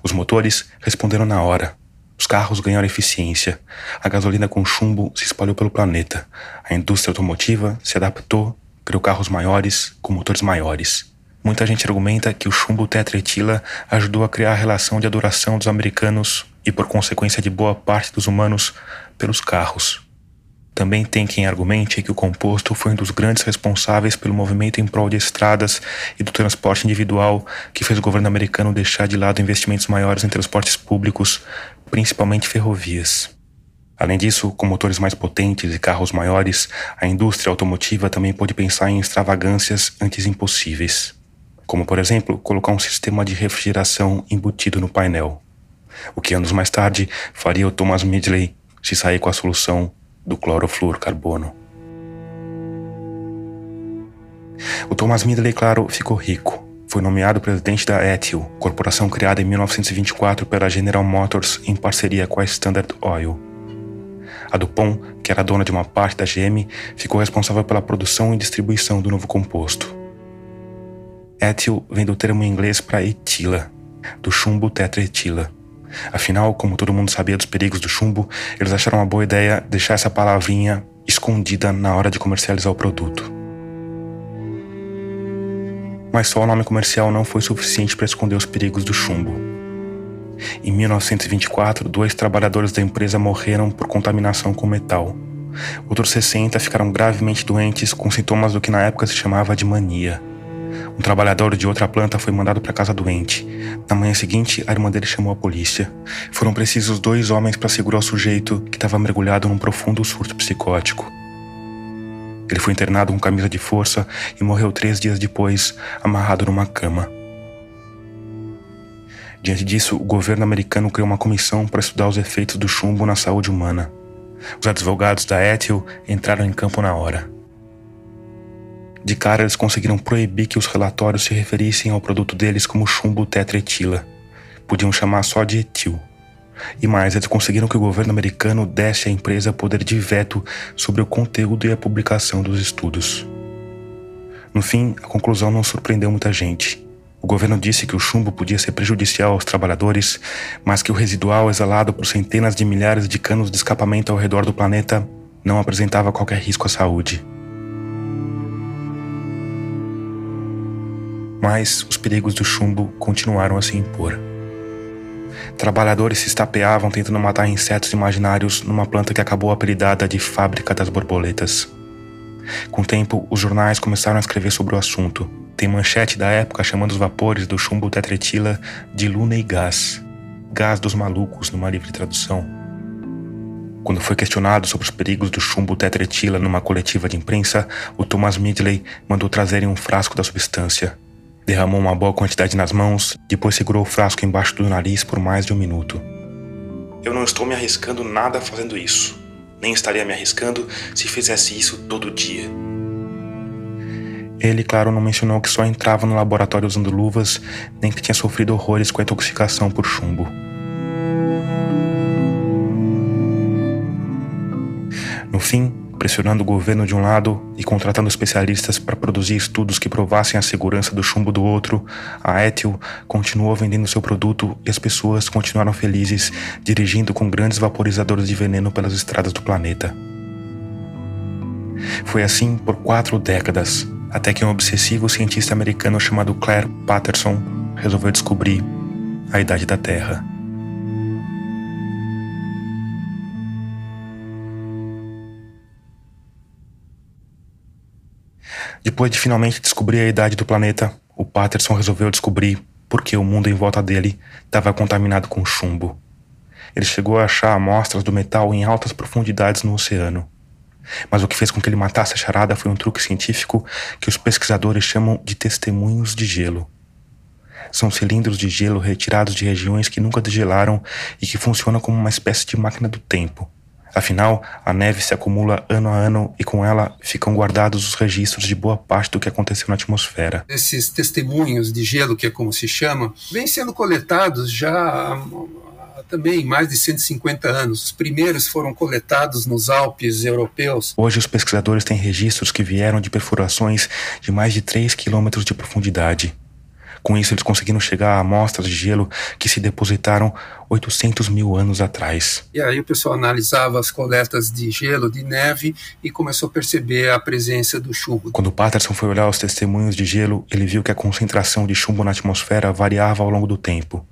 Speaker 2: Os motores responderam na hora. Os carros ganharam eficiência. A gasolina com chumbo se espalhou pelo planeta. A indústria automotiva se adaptou, criou carros maiores com motores maiores. Muita gente argumenta que o chumbo tetraetila ajudou a criar a relação de adoração dos americanos e, por consequência de boa parte dos humanos, pelos carros. Também tem quem argumente que o composto foi um dos grandes responsáveis pelo movimento em prol de estradas e do transporte individual que fez o governo americano deixar de lado investimentos maiores em transportes públicos, principalmente ferrovias. Além disso, com motores mais potentes e carros maiores, a indústria automotiva também pôde pensar em extravagâncias antes impossíveis, como por exemplo, colocar um sistema de refrigeração embutido no painel, o que anos mais tarde faria o Thomas Midley se sair com a solução do clorofluorcarbono. O Thomas Midley, claro, ficou rico. Foi nomeado presidente da Ethyl, corporação criada em 1924 pela General Motors em parceria com a Standard Oil. A Dupont, que era dona de uma parte da GM, ficou responsável pela produção e distribuição do novo composto. Ethyl vem do termo inglês para etila, do chumbo tetraetila. Afinal, como todo mundo sabia dos perigos do chumbo, eles acharam uma boa ideia deixar essa palavrinha escondida na hora de comercializar o produto. Mas só o nome comercial não foi suficiente para esconder os perigos do chumbo. Em 1924, dois trabalhadores da empresa morreram por contaminação com metal. Outros 60 ficaram gravemente doentes com sintomas do que na época se chamava de mania. Um trabalhador de outra planta foi mandado para casa doente. Na manhã seguinte, a irmã dele chamou a polícia. Foram precisos dois homens para segurar o sujeito que estava mergulhado num profundo surto psicótico. Ele foi internado com camisa de força e morreu três dias depois, amarrado numa cama. Diante disso, o governo americano criou uma comissão para estudar os efeitos do chumbo na saúde humana. Os advogados da Ethyl entraram em campo na hora. De cara, eles conseguiram proibir que os relatórios se referissem ao produto deles como chumbo tetraetila. Podiam chamar só de etil. E mais, eles conseguiram que o governo americano desse à empresa poder de veto sobre o conteúdo e a publicação dos estudos. No fim, a conclusão não surpreendeu muita gente. O governo disse que o chumbo podia ser prejudicial aos trabalhadores, mas que o residual exalado por centenas de milhares de canos de escapamento ao redor do planeta não apresentava qualquer risco à saúde. Mas os perigos do chumbo continuaram a se impor. Trabalhadores se estapeavam tentando matar insetos imaginários numa planta que acabou apelidada de Fábrica das Borboletas. Com o tempo, os jornais começaram a escrever sobre o assunto. Tem manchete da época chamando os vapores do chumbo tetretila de luna e gás, gás dos malucos, numa livre tradução. Quando foi questionado sobre os perigos do chumbo tetretila numa coletiva de imprensa, o Thomas Midley mandou trazerem um frasco da substância. Derramou uma boa quantidade nas mãos, depois segurou o frasco embaixo do nariz por mais de um minuto. Eu não estou me arriscando nada fazendo isso. Nem estaria me arriscando se fizesse isso todo dia. Ele, claro, não mencionou que só entrava no laboratório usando luvas, nem que tinha sofrido horrores com a intoxicação por chumbo. No fim, pressionando o governo de um lado e contratando especialistas para produzir estudos que provassem a segurança do chumbo do outro, a Ethyl continuou vendendo seu produto e as pessoas continuaram felizes dirigindo com grandes vaporizadores de veneno pelas estradas do planeta. Foi assim por quatro décadas, até que um obsessivo cientista americano chamado Claire Patterson resolveu descobrir a idade da Terra. Depois de finalmente descobrir a idade do planeta, o Patterson resolveu descobrir por que o mundo em volta dele estava contaminado com chumbo. Ele chegou a achar amostras do metal em altas profundidades no oceano. Mas o que fez com que ele matasse a charada foi um truque científico que os pesquisadores chamam de testemunhos de gelo. São cilindros de gelo retirados de regiões que nunca degelaram e que funcionam como uma espécie de máquina do tempo. Afinal, a neve se acumula ano a ano e com ela ficam guardados os registros de boa parte do que aconteceu na atmosfera.
Speaker 6: Esses testemunhos de gelo, que é como se chama, vêm sendo coletados já há também mais de 150 anos. Os primeiros foram coletados nos Alpes europeus.
Speaker 2: Hoje, os pesquisadores têm registros que vieram de perfurações de mais de 3 quilômetros de profundidade. Com isso, eles conseguiram chegar a amostras de gelo que se depositaram 800 mil anos atrás.
Speaker 6: E aí o pessoal analisava as coletas de gelo, de neve, e começou a perceber a presença do chumbo.
Speaker 2: Quando Patterson foi olhar os testemunhos de gelo, ele viu que a concentração de chumbo na atmosfera variava ao longo do tempo.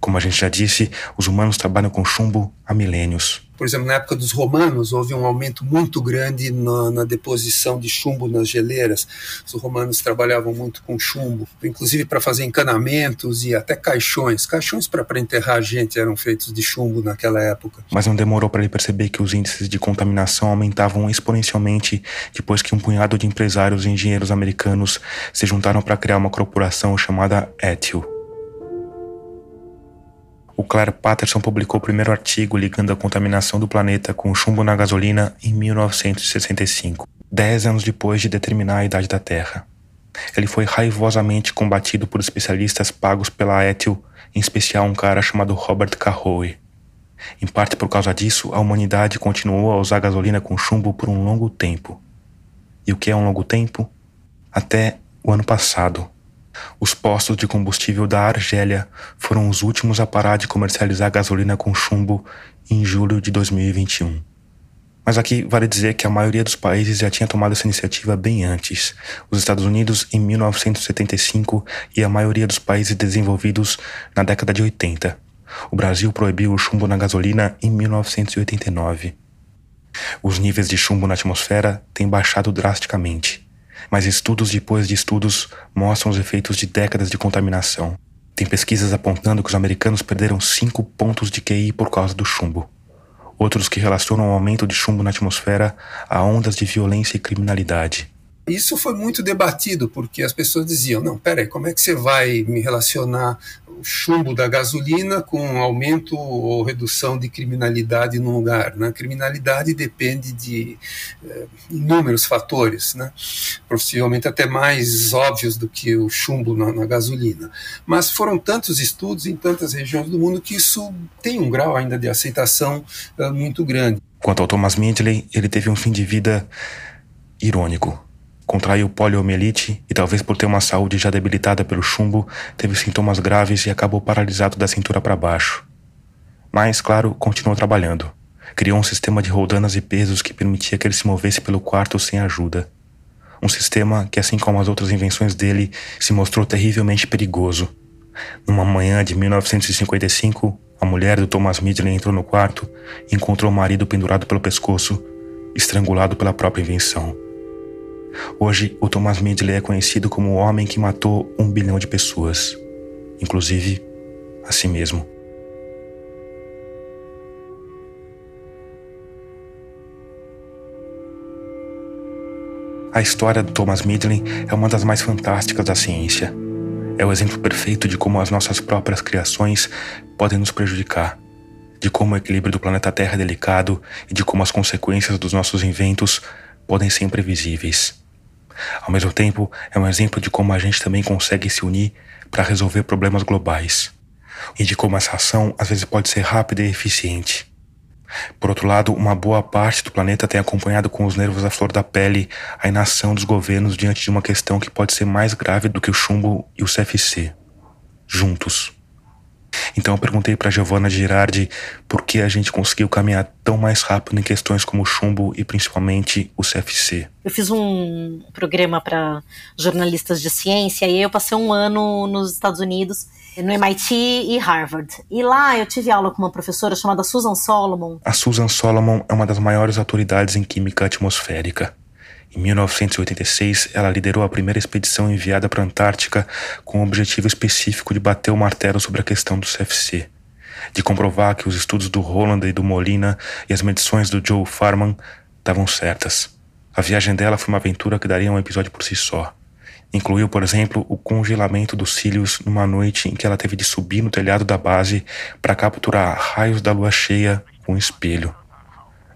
Speaker 2: Como a gente já disse, os humanos trabalham com chumbo há milênios.
Speaker 6: Por exemplo, na época dos romanos, houve um aumento muito grande na, na deposição de chumbo nas geleiras. Os romanos trabalhavam muito com chumbo, inclusive para fazer encanamentos e até caixões. Caixões para enterrar gente eram feitos de chumbo naquela época.
Speaker 2: Mas não demorou para ele perceber que os índices de contaminação aumentavam exponencialmente depois que um punhado de empresários e engenheiros americanos se juntaram para criar uma corporação chamada Ethyl. O Claire Patterson publicou o primeiro artigo ligando a contaminação do planeta com chumbo na gasolina em 1965, dez anos depois de determinar a idade da Terra. Ele foi raivosamente combatido por especialistas pagos pela Ethyl, em especial um cara chamado Robert Carrowe. Em parte por causa disso, a humanidade continuou a usar gasolina com chumbo por um longo tempo. E o que é um longo tempo? Até o ano passado. Os postos de combustível da Argélia foram os últimos a parar de comercializar gasolina com chumbo em julho de 2021. Mas aqui vale dizer que a maioria dos países já tinha tomado essa iniciativa bem antes. Os Estados Unidos em 1975 e a maioria dos países desenvolvidos na década de 80. O Brasil proibiu o chumbo na gasolina em 1989. Os níveis de chumbo na atmosfera têm baixado drasticamente, mas estudos depois de estudos mostram os efeitos de décadas de contaminação. Tem pesquisas apontando que os americanos perderam 5 pontos de QI por causa do chumbo. Outros que relacionam o aumento de chumbo na atmosfera a ondas de violência e criminalidade.
Speaker 6: Isso foi muito debatido, porque as pessoas diziam: não, peraí, como é que você vai me relacionar o chumbo da gasolina com aumento ou redução de criminalidade num lugar? Né? Criminalidade depende de eh, inúmeros fatores, né? possivelmente até mais óbvios do que o chumbo na, na gasolina. Mas foram tantos estudos em tantas regiões do mundo que isso tem um grau ainda de aceitação eh, muito grande.
Speaker 2: Quanto ao Thomas Midley, ele teve um fim de vida irônico contraiu poliomielite e, talvez por ter uma saúde já debilitada pelo chumbo, teve sintomas graves e acabou paralisado da cintura para baixo. Mas, claro, continuou trabalhando. Criou um sistema de roldanas e pesos que permitia que ele se movesse pelo quarto sem ajuda. Um sistema que, assim como as outras invenções dele, se mostrou terrivelmente perigoso. Numa manhã de 1955, a mulher do Thomas Midley entrou no quarto e encontrou o marido pendurado pelo pescoço, estrangulado pela própria invenção. Hoje, o Thomas Midley é conhecido como o homem que matou um bilhão de pessoas, inclusive a si mesmo. A história do Thomas Midley é uma das mais fantásticas da ciência. É o exemplo perfeito de como as nossas próprias criações podem nos prejudicar, de como o equilíbrio do planeta Terra é delicado e de como as consequências dos nossos inventos podem ser imprevisíveis. Ao mesmo tempo, é um exemplo de como a gente também consegue se unir para resolver problemas globais, e de como essa ação às vezes pode ser rápida e eficiente. Por outro lado, uma boa parte do planeta tem acompanhado com os nervos à flor da pele a inação dos governos diante de uma questão que pode ser mais grave do que o chumbo e o CFC. Juntos. Então eu perguntei para Giovanna Girardi por que a gente conseguiu caminhar tão mais rápido em questões como o chumbo e principalmente o CFC.
Speaker 9: Eu fiz um programa para jornalistas de ciência e eu passei um ano nos Estados Unidos no MIT e Harvard. E lá eu tive aula com uma professora chamada Susan Solomon.
Speaker 2: A Susan Solomon é uma das maiores autoridades em química atmosférica. Em 1986, ela liderou a primeira expedição enviada para a Antártica com o objetivo específico de bater o martelo sobre a questão do CFC, de comprovar que os estudos do Roland e do Molina e as medições do Joe Farman estavam certas. A viagem dela foi uma aventura que daria um episódio por si só. Incluiu, por exemplo, o congelamento dos cílios numa noite em que ela teve de subir no telhado da base para capturar raios da lua cheia com um espelho.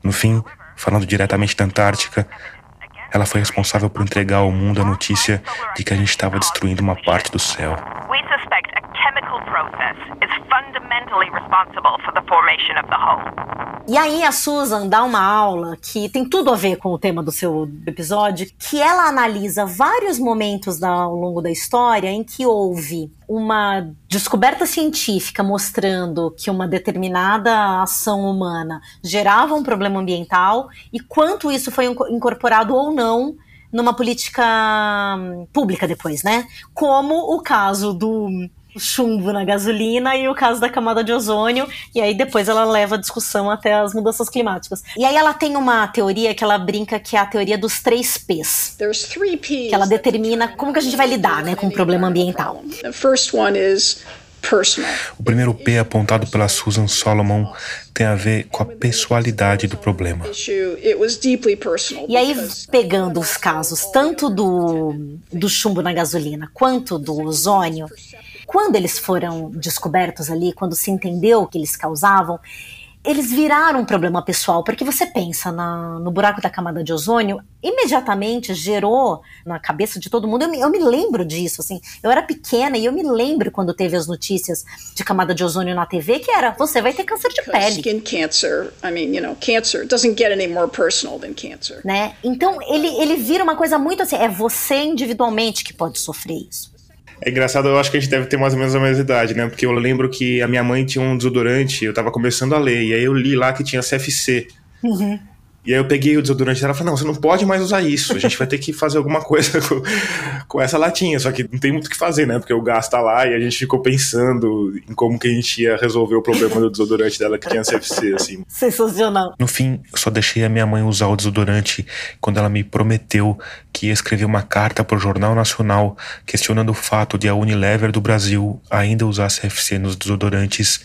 Speaker 2: No fim, falando diretamente da Antártica, ela foi responsável por entregar ao mundo a notícia de que a gente estava destruindo uma parte do céu. Fundamentally
Speaker 9: responsible for the formation of the hole. E aí a Susan dá uma aula que tem tudo a ver com o tema do seu episódio, que ela analisa vários momentos ao longo da história em que houve uma descoberta científica mostrando que uma determinada ação humana gerava um problema ambiental e quanto isso foi incorporado ou não numa política hum, pública depois, né? Como o caso do chumbo na gasolina e o caso da camada de ozônio, e aí depois ela leva a discussão até as mudanças climáticas. E aí ela tem uma teoria que ela brinca que é a teoria dos três P's, que ela determina como que a gente vai lidar né, com o problema ambiental.
Speaker 2: O primeiro P apontado pela Susan Solomon tem a ver com a pessoalidade do problema.
Speaker 9: E aí, pegando os casos tanto do, do chumbo na gasolina quanto do ozônio, quando eles foram descobertos ali, quando se entendeu o que eles causavam, eles viraram um problema pessoal, porque você pensa na, no buraco da camada de ozônio, imediatamente gerou na cabeça de todo mundo. Eu me, eu me, lembro disso, assim. Eu era pequena e eu me lembro quando teve as notícias de camada de ozônio na TV, que era você vai ter câncer de pele.
Speaker 10: Skin cancer, I mean, you know, cancer doesn't get any more personal than cancer.
Speaker 9: Né? Então ele, ele vira uma coisa muito assim, é você individualmente que pode sofrer isso.
Speaker 5: É engraçado, eu acho que a gente deve ter mais ou menos a mesma idade, né? Porque eu lembro que a minha mãe tinha um desodorante, eu tava começando a ler, e aí eu li lá que tinha CFC. Uhum. E aí eu peguei o desodorante dela e falei, não, você não pode mais usar isso, a gente vai ter que fazer alguma coisa com, com, essa latinha, só que não tem muito o que fazer, né? Porque o gás tá lá e a gente ficou pensando em como que a gente ia resolver o problema do desodorante dela que tinha CFC, assim.
Speaker 9: Sensacional.
Speaker 2: No fim, eu só deixei a minha mãe usar o desodorante quando ela me prometeu que ia escrever uma carta pro Jornal Nacional questionando o fato de a Unilever do Brasil ainda usar CFC nos desodorantes,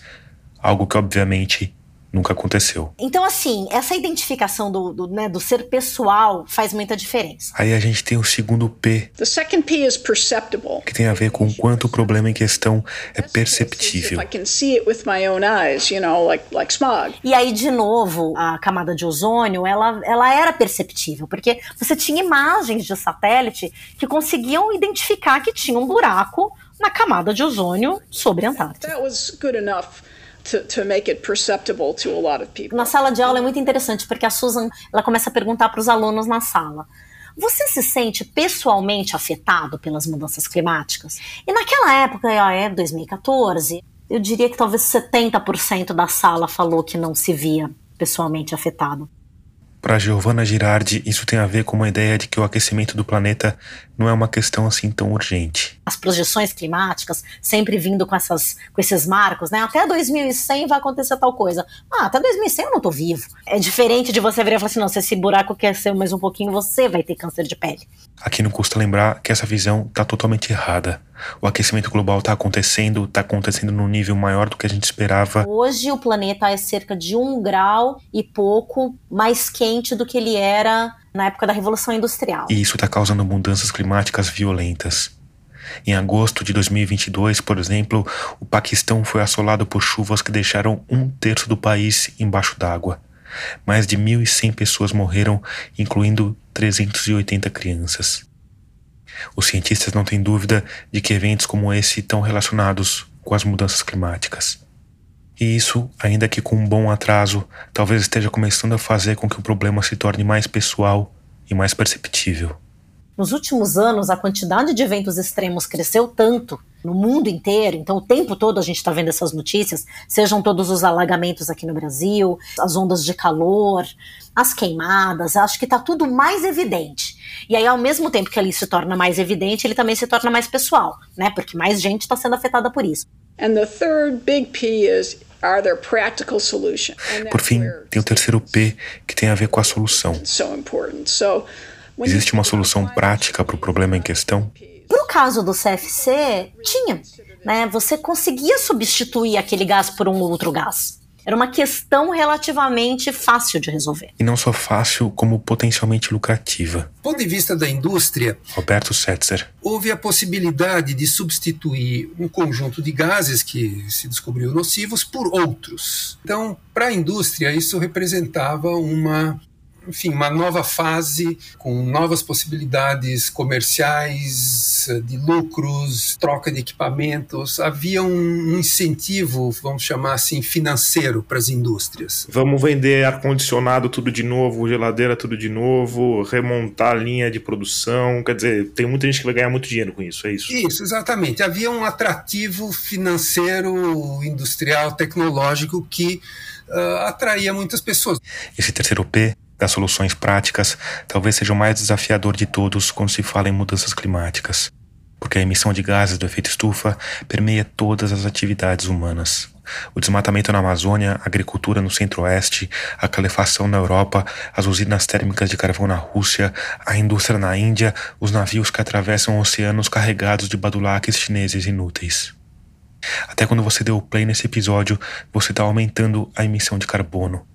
Speaker 2: algo que obviamente nunca aconteceu.
Speaker 9: Então, assim, essa identificação do, do, né, do ser pessoal faz muita diferença.
Speaker 2: Aí a gente tem o segundo P,
Speaker 10: The second P is perceptible.
Speaker 2: que tem a ver com o quanto o problema em questão é perceptível.
Speaker 10: I can see it with my own eyes, you know, like, like smog.
Speaker 9: E aí, de novo, a camada de ozônio, ela, ela era perceptível, porque você tinha imagens de satélite que conseguiam identificar que tinha um buraco na camada de ozônio sobre a Antártida.
Speaker 10: That was good enough. To, to make it perceptible to a lot of people.
Speaker 9: Na sala de aula é muito interessante porque a Susan ela começa a perguntar para os alunos na sala. Você se sente pessoalmente afetado pelas mudanças climáticas? E naquela época, é 2014, eu diria que talvez 70% da sala falou que não se via pessoalmente afetado.
Speaker 2: Para Giovanna Girardi, isso tem a ver com uma ideia de que o aquecimento do planeta não é uma questão assim tão urgente.
Speaker 9: As projeções climáticas sempre vindo com, essas, com esses marcos, né? Até 2100 vai acontecer tal coisa. Ah, até 2100 eu não tô vivo. É diferente de você virar e falar assim, não, se esse buraco crescer mais um pouquinho, você vai ter câncer de pele.
Speaker 2: Aqui não custa lembrar que essa visão está totalmente errada. O aquecimento global está acontecendo, está acontecendo num nível maior do que a gente esperava.
Speaker 9: Hoje o planeta é cerca de um grau e pouco mais quente do que ele era na época da Revolução Industrial.
Speaker 2: E isso está causando mudanças climáticas violentas. Em agosto de 2022, por exemplo, o Paquistão foi assolado por chuvas que deixaram um terço do país embaixo d'água. Mais de 1.100 pessoas morreram, incluindo 380 crianças. Os cientistas não têm dúvida de que eventos como esse estão relacionados com as mudanças climáticas. E isso, ainda que com um bom atraso, talvez esteja começando a fazer com que o problema se torne mais pessoal e mais perceptível.
Speaker 9: Nos últimos anos, a quantidade de eventos extremos cresceu tanto no mundo inteiro, então o tempo todo a gente está vendo essas notícias, sejam todos os alagamentos aqui no Brasil, as ondas de calor, as queimadas, acho que está tudo mais evidente. E aí, ao mesmo tempo que ele se torna mais evidente, ele também se torna mais pessoal, né? Porque mais gente está sendo afetada por isso.
Speaker 10: And the third big P is are there practical solutions?
Speaker 2: Por fim, tem o terceiro P, que tem a ver com a solução. Existe uma solução prática para o problema em questão?
Speaker 9: Para o caso do CFC, tinha. Né? Você conseguia substituir aquele gás por um outro gás. Era uma questão relativamente fácil de resolver.
Speaker 2: E não só fácil, como potencialmente lucrativa.
Speaker 6: Do ponto de vista da indústria,
Speaker 2: Roberto Setzer.
Speaker 6: houve a possibilidade de substituir um conjunto de gases que se descobriu nocivos por outros. Então, para a indústria, isso representava uma enfim, uma nova fase com novas possibilidades comerciais, de lucros, troca de equipamentos. Havia um incentivo, vamos chamar assim, financeiro para as indústrias.
Speaker 5: Vamos vender ar-condicionado tudo de novo, geladeira tudo de novo, remontar a linha de produção. Quer dizer, tem muita gente que vai ganhar muito dinheiro com isso, é isso?
Speaker 6: Isso, exatamente. Havia um atrativo financeiro, industrial, tecnológico que uh, atraía muitas pessoas.
Speaker 2: Esse terceiro P das soluções práticas talvez seja o mais desafiador de todos quando se fala em mudanças climáticas. porque a emissão de gases do efeito estufa permeia todas as atividades humanas. O desmatamento na Amazônia, a agricultura no centro-oeste, a calefação na Europa, as usinas térmicas de carvão na Rússia, a indústria na Índia, os navios que atravessam oceanos carregados de badulaques chineses inúteis. Até quando você deu play nesse episódio, você está aumentando a emissão de carbono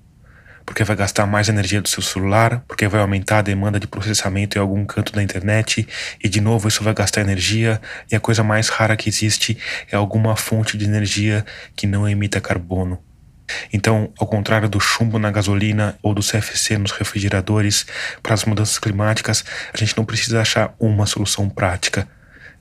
Speaker 2: porque vai gastar mais energia do seu celular, porque vai aumentar a demanda de processamento em algum canto da internet, e de novo isso vai gastar energia, e a coisa mais rara que existe é alguma fonte de energia que não emita carbono. Então, ao contrário do chumbo na gasolina ou do CFC nos refrigeradores, para as mudanças climáticas, a gente não precisa achar uma solução prática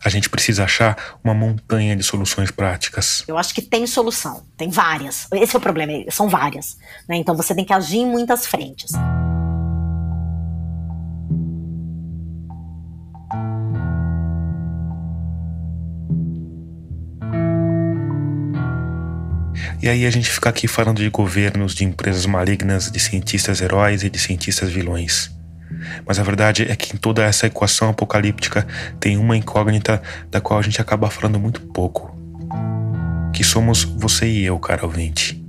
Speaker 2: a gente precisa achar uma montanha de soluções práticas.
Speaker 9: Eu acho que tem solução, tem várias. Esse é o problema, são várias. Né? Então você tem que agir em muitas frentes.
Speaker 2: E aí a gente fica aqui falando de governos, de empresas malignas, de cientistas heróis e de cientistas vilões. Mas a verdade é que em toda essa equação apocalíptica tem uma incógnita da qual a gente acaba falando muito pouco. Que somos você e eu, cara ouvinte.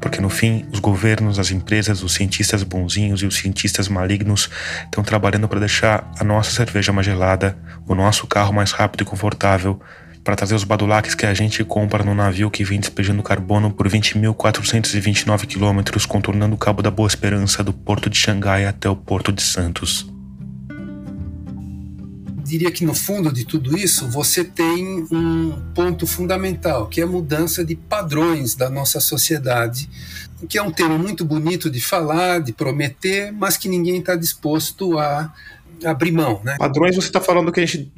Speaker 2: Porque no fim, os governos, as empresas, os cientistas bonzinhos e os cientistas malignos estão trabalhando para deixar a nossa cerveja mais gelada, o nosso carro mais rápido e confortável, para trazer os badulaques que a gente compra no navio que vem despejando carbono por 20.429 quilômetros, contornando o Cabo da Boa Esperança do porto de Xangai até o porto de Santos.
Speaker 6: Diria que no fundo de tudo isso você tem um ponto fundamental, que é a mudança de padrões da nossa sociedade, que é um tema muito bonito de falar, de prometer, mas que ninguém está disposto a abrir mão. Né?
Speaker 5: Padrões você está falando que a gente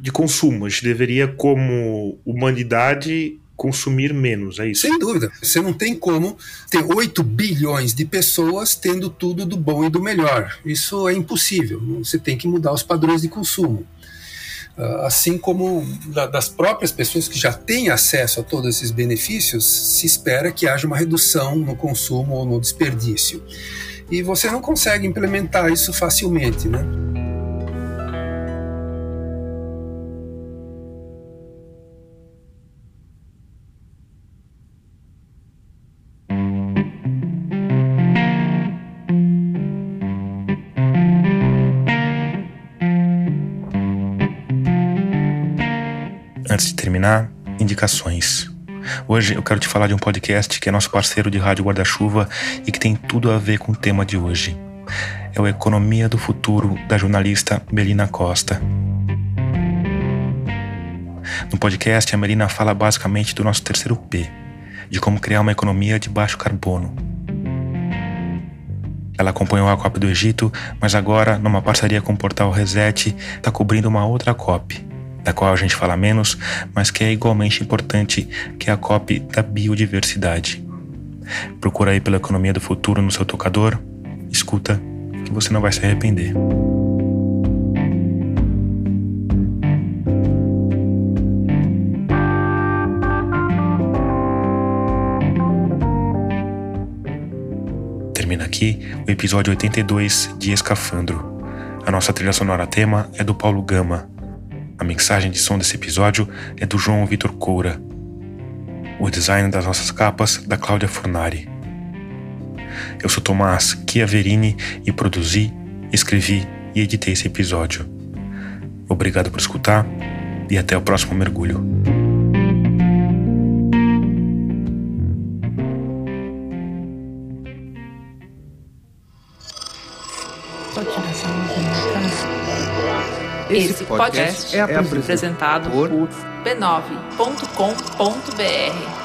Speaker 5: de consumo. A gente deveria, como humanidade, consumir menos, é isso?
Speaker 6: Sem dúvida. Você não tem como ter 8 bilhões de pessoas tendo tudo do bom e do melhor. Isso é impossível. Você tem que mudar os padrões de consumo. Ah, assim como das próprias pessoas que já têm acesso a todos esses benefícios, se espera que haja uma redução no consumo ou no desperdício. E você não consegue implementar isso facilmente, né?
Speaker 2: Terminar, indicações. Hoje eu quero te falar de um podcast que é nosso parceiro de rádio guarda-chuva e que tem tudo a ver com o tema de hoje. É o Economia do Futuro, da jornalista Melina Costa. No podcast, a Melina fala basicamente do nosso terceiro P, de como criar uma economia de baixo carbono. Ela acompanhou a COP do Egito, mas agora, numa parceria com o portal Reset, está cobrindo uma outra COP, da qual a gente fala menos, mas que é igualmente importante, que é a COP da biodiversidade. Procura aí pela economia do futuro no seu tocador, escuta, que você não vai se arrepender. Termina aqui o episódio 82 de Escafandro. A nossa trilha sonora tema é do Paulo Gama, a mixagem de som desse episódio é do João Vitor Coura. O design das nossas capas da Cláudia Fornari. Eu sou Tomás Chiaverini e produzi, escrevi e editei esse episódio. Obrigado por escutar e até o próximo mergulho.
Speaker 11: Esse podcast é apresentado por b9.com.br.